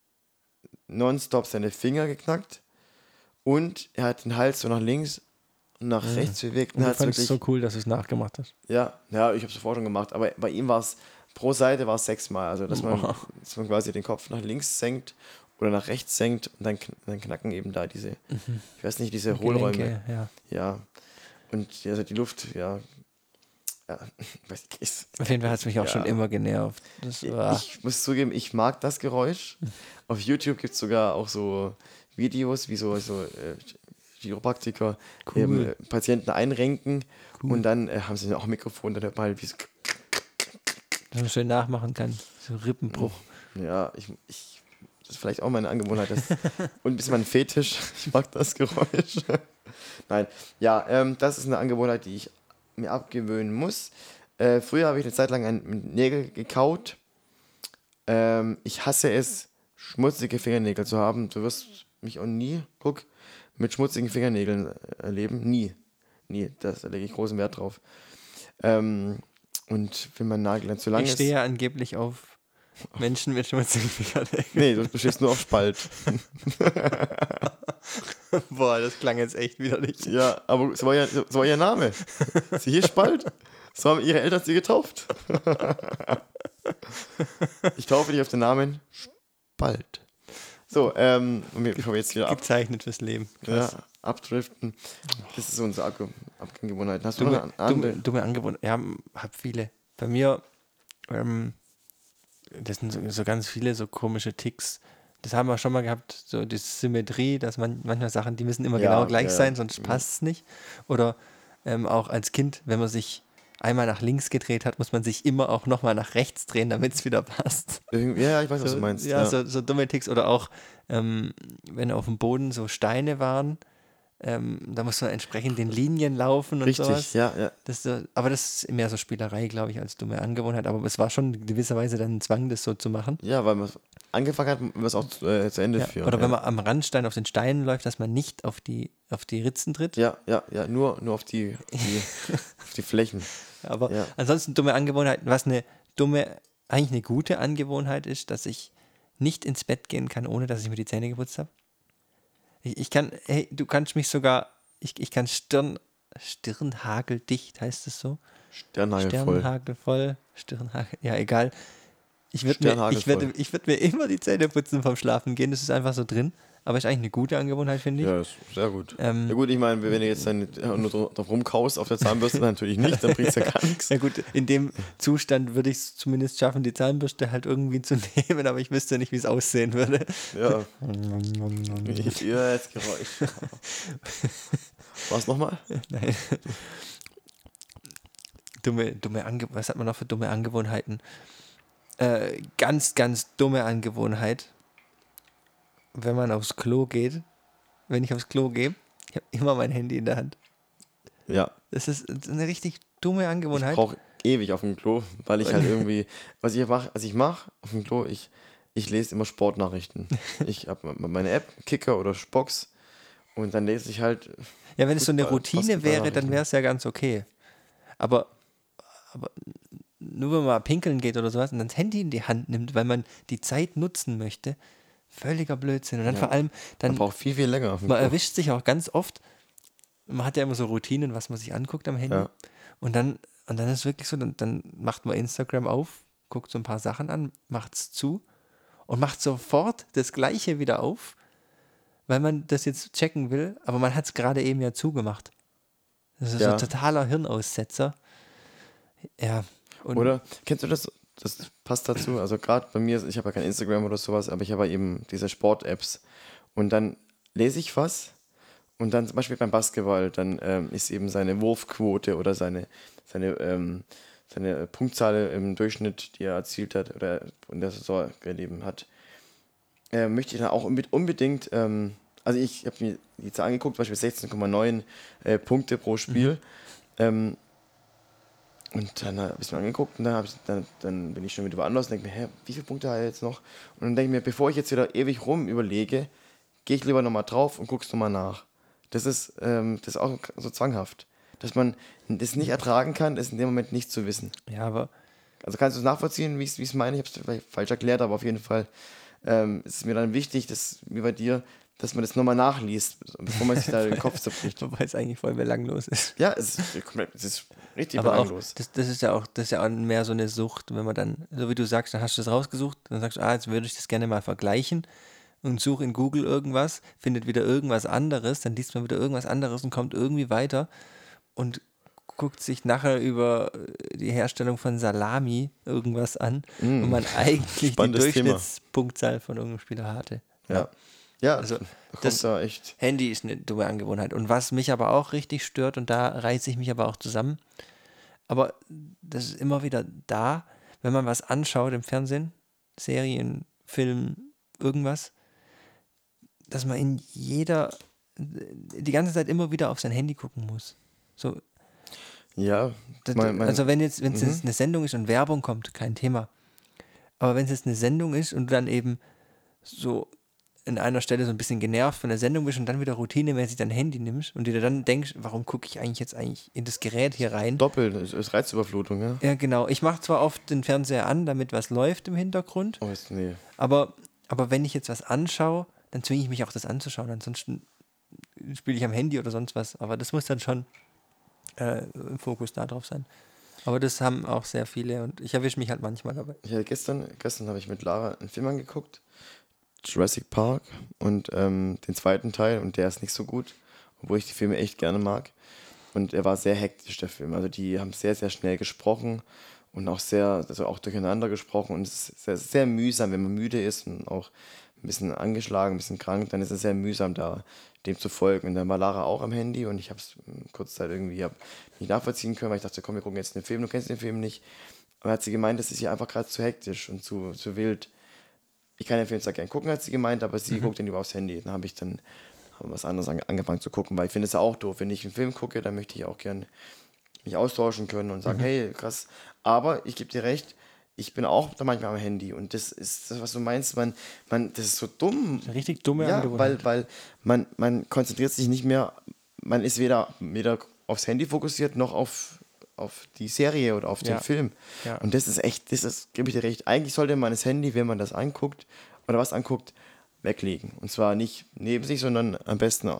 nonstop seine Finger geknackt und er hat den Hals so nach links nach rechts bewegt und du fandest es so cool, dass du es nachgemacht hast. ja, ja, ich habe es sofort schon gemacht, aber bei ihm war es, pro Seite war es sechsmal, also dass man, dass man quasi den Kopf nach links senkt oder nach rechts senkt und dann, dann knacken eben da diese, ich weiß nicht, diese Hohlräume. Gelenke, ja. Ja. Und also die Luft, ja. ja (laughs) ist, Auf jeden Fall hat es mich auch Ja. schon immer genervt. Ich muss zugeben, ich mag das Geräusch. Auf YouTube gibt es sogar auch so Videos, wie so, so äh, Chiropraktiker Cool. eben, äh, Patienten einrenken und dann äh, haben sie auch ein Mikrofon, dann hört man halt wie so, dass man schön nachmachen kann. So Rippenbruch. ja, ich, ich, das ist vielleicht auch meine Angewohnheit. Das, (laughs) und ein bisschen mein Fetisch, (laughs) ich mag das Geräusch. (laughs) Nein, ja, ähm, das ist eine Angewohnheit, die ich mir abgewöhnen muss. Äh, früher habe ich eine Zeit lang ein, mit Nägel gekaut. Ähm, ich hasse es, schmutzige Fingernägel zu haben. Du wirst mich auch nie, guck, mit schmutzigen Fingernägeln äh, erleben. Nie. Nie. Das, da lege ich großen Wert drauf. Ähm, und wenn mein Nagel dann zu lang Ich ist. stehe ja angeblich auf Menschen mit schmutzigen Fingernägeln. Nee, du, stehst nur auf Spalt. (laughs) Boah, das klang jetzt echt widerlich. Ja, aber so war, ja, so war ihr Name. Sie hieß Spalt. So haben ihre Eltern sie getauft. (laughs) ich taufe dich auf den Namen Spalt. So, ähm, wir- wir jetzt wieder ab, Gezeichnet fürs Leben. ja, abdriften. Das ist so unsere Ab Abgewohnheit. Hast du noch Dumme, eine andere? dumme, dumme Angebote. Ja, hab viele. Bei mir, ähm, das sind so, so ganz viele so komische Ticks. Das haben wir schon mal gehabt, so die Symmetrie, dass man manchmal Sachen, die müssen immer Ja, genau gleich ja, sein, sonst Mhm. passt es nicht. Oder ähm, auch als Kind, wenn man sich einmal nach links gedreht hat, muss man sich immer auch nochmal nach rechts drehen, damit es wieder passt. Ja, ich weiß, was So, du meinst. ja, Ja, So, so dumme Ticks. Oder auch, ähm, wenn auf dem Boden so Steine waren, ähm, da muss man entsprechend den Linien laufen und Richtig, sowas. ja, ja. Das, so- aber das ist mehr so Spielerei, glaube ich, als dumme Angewohnheit. Aber es war schon in gewisser Weise dann ein Zwang, das so zu machen. Ja, weil man angefangen hat, es auch zu, äh, zu Ende Ja. führen. Oder ja. wenn man am Randstein auf den Steinen läuft, dass man nicht auf die, auf die Ritzen tritt. Ja, ja, ja, nur, nur auf die, die, (laughs) auf die Flächen. Aber Ja. ansonsten dumme Angewohnheiten, was eine dumme, eigentlich eine gute Angewohnheit ist, dass ich nicht ins Bett gehen kann, ohne dass ich mir die Zähne geputzt habe. Ich, ich kann, hey, du kannst mich sogar, ich, ich kann Stirn, Stirnhageldicht, heißt es so? Sternhagelvoll. Sternhagelvoll, Stirnhagel, ja, egal. Ich würde mir, ich werd, ich werd mir immer die Zähne putzen vom Schlafen gehen, das ist einfach so drin. Aber ist eigentlich eine gute Angewohnheit, finde ich. Ja, ist sehr gut. Ähm, ja gut, ich meine, wenn du jetzt dann äh, nur dra- drauf rumkaust auf der Zahnbürste, dann natürlich nicht, dann bringt es ja gar (laughs) nichts. Ja gut, in dem Zustand würde ich es zumindest schaffen, die Zahnbürste halt irgendwie zu (laughs) nehmen, aber ich wüsste nicht, wie es aussehen würde. Ja. (laughs) Ich höre jetzt Geräusch. Was nochmal? Nein. Dumme, dumme Ange was hat man noch für dumme Angewohnheiten? Äh, ganz, ganz dumme Angewohnheit, wenn man aufs Klo geht. Wenn ich aufs Klo gehe, ich habe immer mein Handy in der Hand. Ja, Das ist eine richtig dumme ich Angewohnheit. brauche ewig auf dem Klo, weil ich halt irgendwie, was ich mache, was ich mache auf dem Klo, ich, ich lese immer Sportnachrichten. (laughs) Ich habe meine App, Kicker oder Spox und dann lese ich halt, Ja, wenn es so eine Routine wäre, dann wäre es ja ganz okay. Aber, aber nur wenn man pinkeln geht oder sowas und dann das Handy in die Hand nimmt, weil man die Zeit nutzen möchte, völliger Blödsinn. Und dann Ja. vor allem, man dann braucht viel, viel länger man Klo. erwischt sich auch ganz oft, man hat ja immer so Routinen, was man sich anguckt am Handy. Ja. Und dann, und dann ist es wirklich so, dann, dann macht man Instagram auf, guckt so ein paar Sachen an, macht es zu und macht sofort das Gleiche wieder auf, weil man das jetzt checken will, aber man hat es gerade eben ja zugemacht. Das ist Ja. so ein totaler Hirnaussetzer. Ja. Und Oder kennst du das? Das passt dazu. Also gerade bei mir, ich habe ja kein Instagram oder sowas, aber ich habe ja eben diese Sport-Apps. Und dann lese ich was und dann zum Beispiel beim Basketball, dann ähm, ist eben seine Wurfquote oder seine, seine, ähm, seine Punktzahl im Durchschnitt, die er erzielt hat oder in der Saison gegeben hat, äh, möchte ich dann auch unbe- unbedingt, ähm, also ich habe mir die Zahl angeguckt, zum Beispiel 16,9 äh, Punkte pro Spiel. Ähm, und dann habe ich es mir angeguckt und dann, ich, dann, dann bin ich schon wieder woanders und denke mir, hä, wie viele Punkte hat er jetzt noch? Und dann denke ich mir, bevor ich jetzt wieder ewig rum überlege, gehe ich lieber nochmal drauf und guck's nochmal nach. Das ist, ähm, das ist auch so zwanghaft. Dass man das nicht ertragen kann, ist in dem Moment nicht zu wissen. ja, aber Also kannst du es nachvollziehen, wie ich es meine? Ich habe es vielleicht falsch erklärt, aber auf jeden Fall ähm, ist es mir dann wichtig, dass, wie bei dir, dass man das nochmal nachliest, bevor man sich da den (laughs) Kopf zerbricht. wobei es eigentlich voll belanglos ist. Ja, es ist, komplett- es ist richtig Aber auch, belanglos. das, das ist ja auch, das ist ja auch mehr so eine Sucht, wenn man dann, so wie du sagst, dann hast du das rausgesucht, dann sagst du, ah, jetzt würde ich das gerne mal vergleichen und suche in Google irgendwas, findet wieder irgendwas anderes, dann liest man wieder irgendwas anderes und kommt irgendwie weiter und guckt sich nachher über die Herstellung von Salami irgendwas an, wo man eigentlich die Mm. Spannendes Thema. Durchschnittspunktzahl von irgendeinem Spieler hatte. Ja. Ja, Also, da kommt das- da echt. Handy ist eine dumme Angewohnheit. Und was mich aber auch richtig stört, und da reiße ich mich aber auch zusammen, aber das ist immer wieder da, wenn man was anschaut im Fernsehen, Serien, Film, irgendwas, dass man in jeder, die ganze Zeit immer wieder auf sein Handy gucken muss. So, Ja, mein, mein, also wenn jetzt, wenn es Mhm. jetzt eine Sendung ist und Werbung kommt, kein Thema. Aber wenn es jetzt eine Sendung ist und du dann eben so in einer Stelle so ein bisschen genervt von der Sendung bist und dann wieder routinemäßig dein Handy nimmst und dir dann denkst, warum gucke ich eigentlich jetzt eigentlich in das Gerät hier rein? doppelt, es ist Reizüberflutung, ja. Ja, genau. Ich mache zwar oft den Fernseher an, damit was läuft im Hintergrund, Oh, ist, nee. aber, aber wenn ich jetzt was anschaue, dann zwinge ich mich auch das anzuschauen. Ansonsten spiele ich am Handy oder sonst was. Aber das muss dann schon äh, im Fokus da drauf sein. Aber das haben auch sehr viele und ich erwische mich halt manchmal dabei. Hatte gestern, gestern habe ich mit Lara einen Film angeguckt, Jurassic Park und ähm, den zweiten Teil und der ist nicht so gut, obwohl ich die Filme echt gerne mag. Und er war sehr hektisch, der Film. Also die haben sehr, sehr schnell gesprochen und auch sehr, also auch durcheinander gesprochen und es ist sehr, sehr mühsam, wenn man müde ist und auch ein bisschen angeschlagen, ein bisschen krank, dann ist es sehr mühsam, da dem zu folgen. Und dann war Lara auch am Handy und ich habe es kurz Zeit irgendwie hab nicht nachvollziehen können, weil ich dachte, komm, wir gucken jetzt den Film, du kennst den Film nicht. Aber hat sie gemeint, das ist ihr einfach gerade zu hektisch und zu, zu wild. Ich kann den Film zwar gerne gucken, hat sie gemeint, aber sie guckt den lieber aufs Handy. Dann habe ich dann hab was anderes ange angefangen zu gucken, weil ich finde es ja auch doof. Wenn ich einen Film gucke, dann möchte ich auch gerne mich austauschen können und sagen, hey, krass. Aber ich gebe dir recht, ich bin auch da manchmal am Handy und das ist das, was du meinst, man, man, das ist so dumm. Eine richtig dumme Ja, weil, weil man, man konzentriert sich nicht mehr, man ist weder, weder aufs Handy fokussiert, noch auf, auf die Serie oder auf den Ja. Film. Ja. Und das ist echt, das ist, gebe ich dir recht, eigentlich sollte man das Handy, wenn man das anguckt, oder was anguckt, weglegen. Und zwar nicht neben sich, sondern am besten. äh,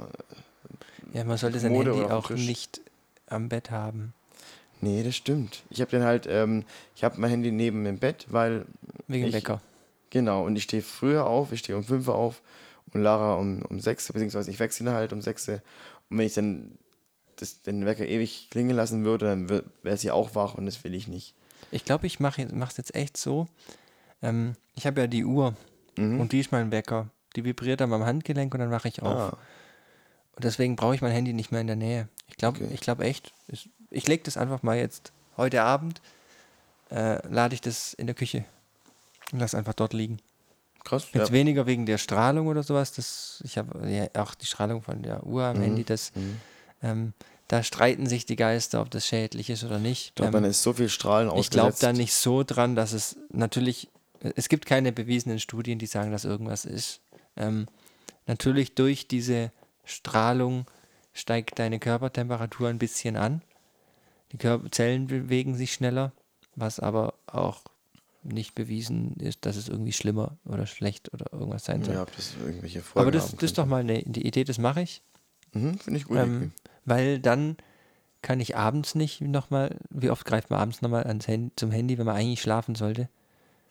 Ja, man sollte sein Handy auch nicht am Bett haben. Nee, das stimmt. Ich habe dann halt, ähm, ich habe mein Handy neben dem Bett, weil Wegen Ich- Wecker. Genau, und ich stehe früher auf, ich stehe um 5 Uhr auf und Lara um, um 6 Uhr, beziehungsweise ich wechsle halt um 6 Uhr. Und wenn ich dann das, den Wecker ewig klingen lassen würde, dann wäre sie auch wach und das will ich nicht. Ich glaube, ich mache es jetzt echt so. Ähm, ich habe ja die Uhr Mhm. und die ist mein Wecker. Die vibriert an meinem Handgelenk und dann wache ich auf. ah, Und deswegen brauche ich mein Handy nicht mehr in der Nähe. Ich glaube Okay. ich glaube echt, ich, ich lege das einfach mal jetzt heute Abend, äh, lade ich das in der Küche und lass einfach dort liegen. krass. Ja. Jetzt weniger wegen der Strahlung oder sowas. Das, ich habe ja auch die Strahlung von der Uhr am Mhm. Handy. Das, Mhm. Ähm, da streiten sich die Geister, ob das schädlich ist oder nicht. Ich glaube, Ähm, man ist so viel Strahlen ich glaube ausgesetzt. da nicht so dran, dass es natürlich, es gibt keine bewiesenen Studien, die sagen, dass irgendwas ist. Ähm, natürlich durch diese Strahlung steigt deine Körpertemperatur ein bisschen an. Die Körper Zellen bewegen sich schneller, was aber auch nicht bewiesen ist, dass es irgendwie schlimmer oder schlecht oder irgendwas sein soll. Ja, ob das irgendwelche Folgen aber das, das ist doch mal eine die Idee, das mache ich. Mhm, Finde ich gut. Ähm, weil dann kann ich abends nicht nochmal, wie oft greift man abends nochmal ans Hand, zum Handy, wenn man eigentlich schlafen sollte?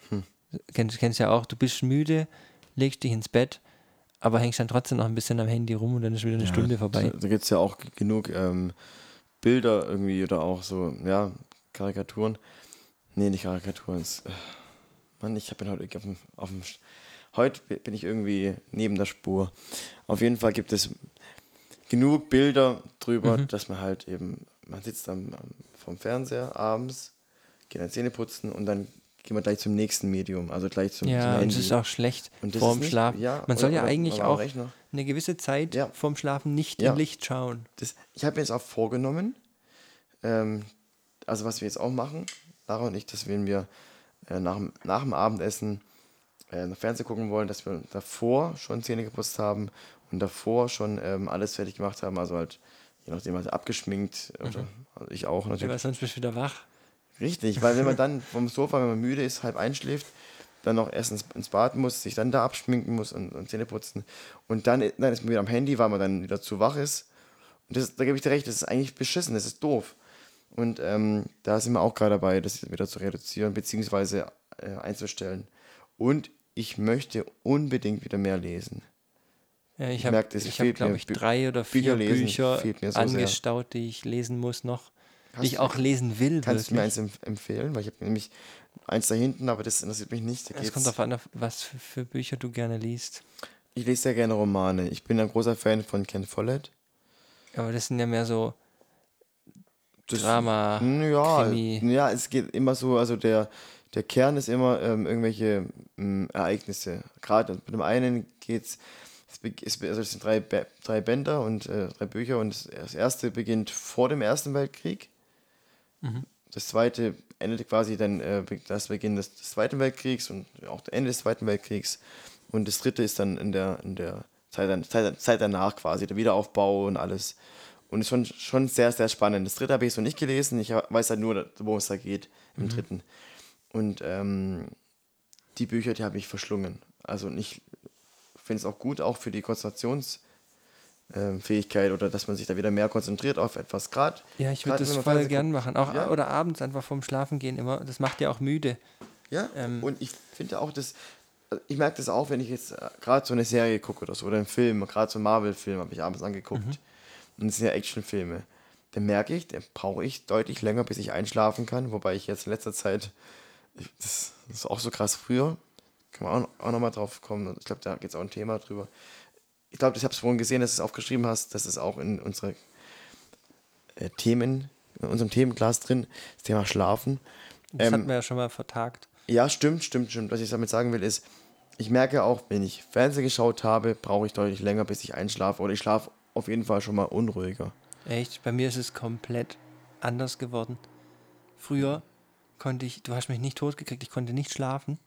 Hm. Kennst, kennst ja auch, du bist müde, legst dich ins Bett, aber hängst dann trotzdem noch ein bisschen am Handy rum und dann ist wieder eine Ja, Stunde vorbei. Da, da gibt es ja auch genug ähm, Bilder irgendwie oder auch so, ja, Karikaturen. Nee, nicht Karikaturen. Es, äh, Mann, ich habe ihn heute auf dem, auf dem. Sch- Heute bi- bin ich irgendwie neben der Spur. Auf jeden Fall gibt es genug Bilder drüber, Mhm. dass man halt eben, man sitzt am, am, vom Fernseher abends, geht dann Zähne putzen und dann gehen wir gleich zum nächsten Medium, also gleich zum, zum Ja, und Handy. es ist auch schlecht Und das vorm Schlafen. ja, man soll ja eigentlich auch Rechner. eine gewisse Zeit Ja. vorm Schlafen nicht Ja. im Licht schauen. das, ich habe mir jetzt auch vorgenommen, ähm, also was wir jetzt auch machen, Lara und ich, dass wenn wir äh, nach, dem- nach dem Abendessen äh, Fernsehen gucken wollen, dass wir davor schon Zähne geputzt haben und davor schon ähm, alles fertig gemacht haben, also halt, je nachdem, halt abgeschminkt, oder, also ich auch Ja, natürlich. weil sonst bist du wieder wach. Richtig, weil wenn man (laughs) dann vom Sofa, wenn man müde ist, halb einschläft, dann noch erst ins, ins Bad muss, sich dann da abschminken muss und, und Zähne putzen. Und dann, dann ist man wieder am Handy, weil man dann wieder zu wach ist. Und das, da gebe ich dir recht, das ist eigentlich beschissen, das ist doof. Und ähm, da sind wir auch gerade dabei, das wieder zu reduzieren, beziehungsweise äh, einzustellen. Und ich möchte unbedingt wieder mehr lesen. Ja, ich habe, hab, glaube ich, drei oder vier Bücher lesen Bücher so sehr. angestaut, die ich lesen muss noch. Hast die ich auch lesen will. Kannst du mir wirklich. eins empf- empfehlen? Weil ich habe nämlich eins da hinten, aber das interessiert mich nicht. Es kommt darauf an, was für, für Bücher du gerne liest. Ich lese sehr gerne Romane. Ich bin ein großer Fan von Ken Follett. Aber das sind ja mehr so Das- Drama, Ja, Krimi. ja, es geht immer so, also der, der Kern ist immer ähm, irgendwelche ähm, Ereignisse. Gerade mit dem einen geht's, es, es, also es sind drei, drei Bänder und äh, drei Bücher und das, das erste beginnt vor dem Ersten Weltkrieg. Mhm. Das zweite endet quasi dann äh, das Beginn des, des Zweiten Weltkriegs und auch der Ende des Zweiten Weltkriegs. Und das dritte ist dann in der, in der Zeit, Zeit, Zeit danach quasi, der Wiederaufbau und alles. Und ist schon, schon sehr, sehr spannend. Das dritte habe ich so nicht gelesen. Ich weiß halt nur, worum es da geht im dritten. Und ähm, die Bücher, die habe ich verschlungen. Also und ich finde es auch gut, auch für die Konzentrationsfähigkeit oder dass man sich da wieder mehr konzentriert auf etwas. Gerade Ja, ich würde das voll Fernsehen gern machen. Auch Ja. oder abends einfach vorm Schlafen gehen immer. Das macht ja auch müde. Ja, Ähm, und ich finde auch, dass also ich merke das auch, wenn ich jetzt äh, gerade so eine Serie gucke oder so, oder einen Film, gerade so einen Marvel-Film habe ich abends angeguckt. Mhm. Und es sind ja Actionfilme. Dann merke ich, dann brauche ich deutlich länger, bis ich einschlafen kann. Wobei ich jetzt in letzter Zeit, das, das ist auch so krass früher, können wir auch, auch nochmal drauf kommen. Ich glaube, da geht es auch ein Thema drüber. Ich glaube, ich habe es vorhin gesehen, dass du es aufgeschrieben hast, dass es auch in unsere äh, Themen, in unserem Themenglas drin, das Thema Schlafen. Das Ähm, hatten wir ja schon mal vertagt. Ja, stimmt, stimmt, stimmt. Was ich damit sagen will, ist, ich merke auch, wenn ich Fernsehen geschaut habe, brauche ich deutlich länger, bis ich einschlafe. Oder ich schlafe auf jeden Fall schon mal unruhiger. Echt? Bei mir ist es komplett anders geworden. Früher konnte ich, du hast mich nicht totgekriegt, ich konnte nicht schlafen,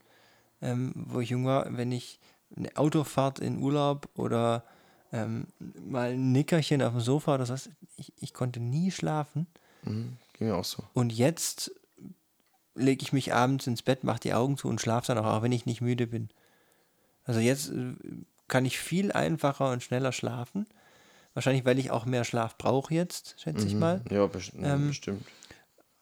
ähm, wo ich jung war, wenn ich eine Autofahrt in Urlaub oder ähm, mal ein Nickerchen auf dem Sofa oder was, ich, ich konnte nie schlafen. Mhm. Ging mir auch so. Und jetzt lege ich mich abends ins Bett, mache die Augen zu und schlafe dann auch, auch wenn ich nicht müde bin. Also jetzt äh, kann ich viel einfacher und schneller schlafen. Wahrscheinlich, weil ich auch mehr Schlaf brauche jetzt, schätze ich mal. Ja, best Ähm, bestimmt.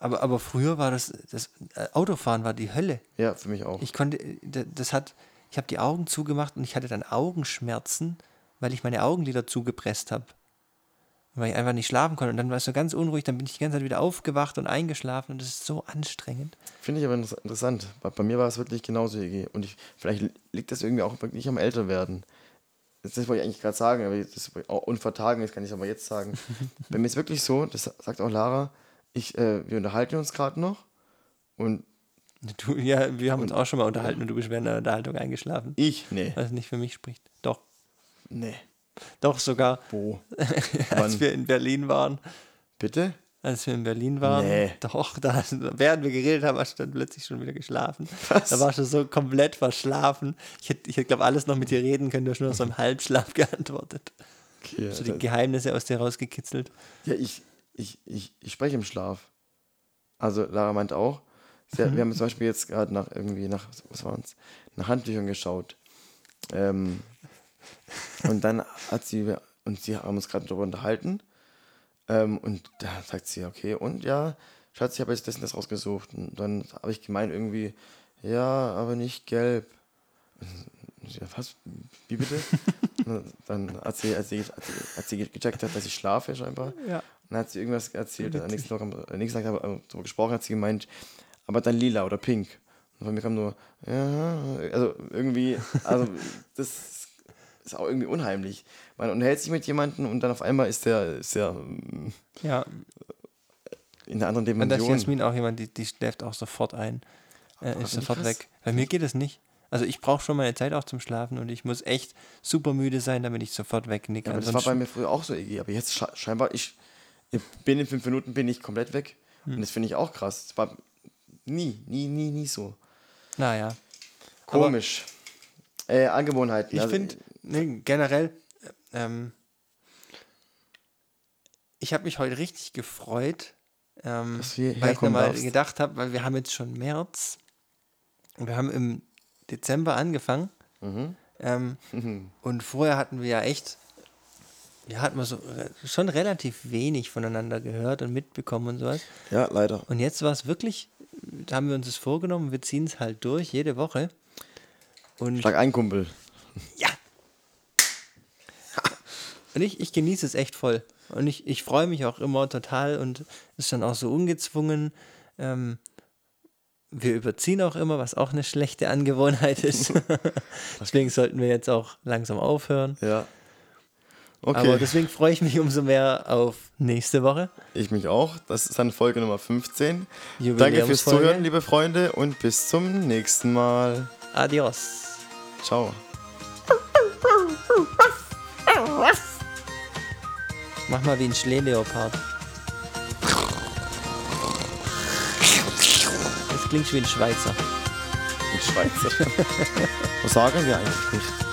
Aber, aber früher war das, das äh, Autofahren war die Hölle. Ja, für mich auch. Ich konnte, äh, da- das hat, ich habe die Augen zugemacht und ich hatte dann Augenschmerzen, weil ich meine Augenlider zugepresst habe. Weil ich einfach nicht schlafen konnte. Und dann war es so ganz unruhig, dann bin ich die ganze Zeit wieder aufgewacht und eingeschlafen und das ist so anstrengend. Finde ich aber inter- interessant. Bei, bei mir war es wirklich genauso, Iggy. Und ich, vielleicht liegt das irgendwie auch wirklich am Älterwerden. Das, das wollte ich eigentlich gerade sagen, aber das auch unvertagen, das kann ich aber jetzt sagen. (laughs) bei mir ist wirklich so, das sagt auch Lara, ich, äh, wir unterhalten uns gerade noch und Du, ja, wir haben uns auch schon mal unterhalten und du bist während der Unterhaltung eingeschlafen. ich, nee, Was nicht für mich spricht. Doch. nee, Doch sogar, wo? (laughs) als Wann? wir in Berlin waren. Bitte? Als wir in Berlin waren, Nee. doch, da, während wir geredet haben, hast du dann plötzlich schon wieder geschlafen. Was? Da warst du so komplett verschlafen. Ich hätte, ich hätte glaube ich, alles noch mit dir reden können, du hast nur so im Halbschlaf (laughs) geantwortet. Okay, So die Geheimnisse aus dir rausgekitzelt. Ja, ich, ich, ich, ich spreche im Schlaf. Also Lara meint auch. Sie, Mhm. Wir haben zum Beispiel jetzt gerade nach irgendwie nach, was waren's? Nach Handtüchern geschaut. Ähm, (laughs) und dann hat sie, und sie haben uns gerade darüber unterhalten. Ähm, und da sagt sie, okay, und ja, Schatz, ich habe jetzt das und das rausgesucht. Und dann habe ich gemeint irgendwie, ja, aber nicht gelb. Was? Wie bitte? (laughs) Dann hat sie, als sie, als sie, als sie gecheckt hat, dass ich schlafe scheinbar, Ja. dann hat sie irgendwas erzählt. Am nächsten Tag, am nächsten Tag darüber gesprochen, hat sie gemeint, aber dann lila oder pink. Und von mir kam nur, ja, also irgendwie, also (laughs) das ist auch irgendwie unheimlich. Man unterhält sich mit jemandem und dann auf einmal ist der, ist der Ja, in einer anderen und da ist Dimension. Jasmin auch jemand, die, die schläft auch sofort ein. Äh, ist sofort krass. weg. Bei mir geht es nicht. Also ich brauche schon meine Zeit auch zum Schlafen und ich muss echt super müde sein, damit ich sofort wegnicke. Ja, aber das war bei mir früher auch so, Iggy. Aber jetzt sche- scheinbar, ich, ich bin in fünf Minuten bin ich komplett weg. Hm. Und das finde ich auch krass. Das war nie, nie, nie, nie so. Naja. Komisch. äh, Angewohnheiten. Ich also, finde nee, generell, äh, ähm, ich habe mich heute richtig gefreut, ähm, weil ich nochmal gedacht habe, weil wir haben jetzt schon März und wir haben im Dezember angefangen Mhm. ähm, und vorher hatten wir ja echt, ja, hatten wir so re schon relativ wenig voneinander gehört und mitbekommen und sowas. Ja, leider. Und jetzt war es wirklich, da haben wir uns das vorgenommen, wir ziehen es halt durch, jede Woche. Und Schlag ein, Kumpel. ja. Und ich, ich genieße es echt voll. Und ich, ich freue mich auch immer total und ist dann auch so ungezwungen. Ähm, wir überziehen auch immer, was auch eine schlechte Angewohnheit ist. (laughs) (laughs) deswegen sollten wir jetzt auch langsam aufhören. Ja. Okay. Aber deswegen freue ich mich umso mehr auf nächste Woche. ich mich auch. Das ist dann Folge Nummer 15. Danke fürs. Zuhören, liebe Freunde, und bis zum nächsten Mal. Adios. Ciao. Mach mal wie ein Schleeleopard. Das klingt wie ein Schweizer. In Schweizer. (laughs) Was sagen wir eigentlich nicht?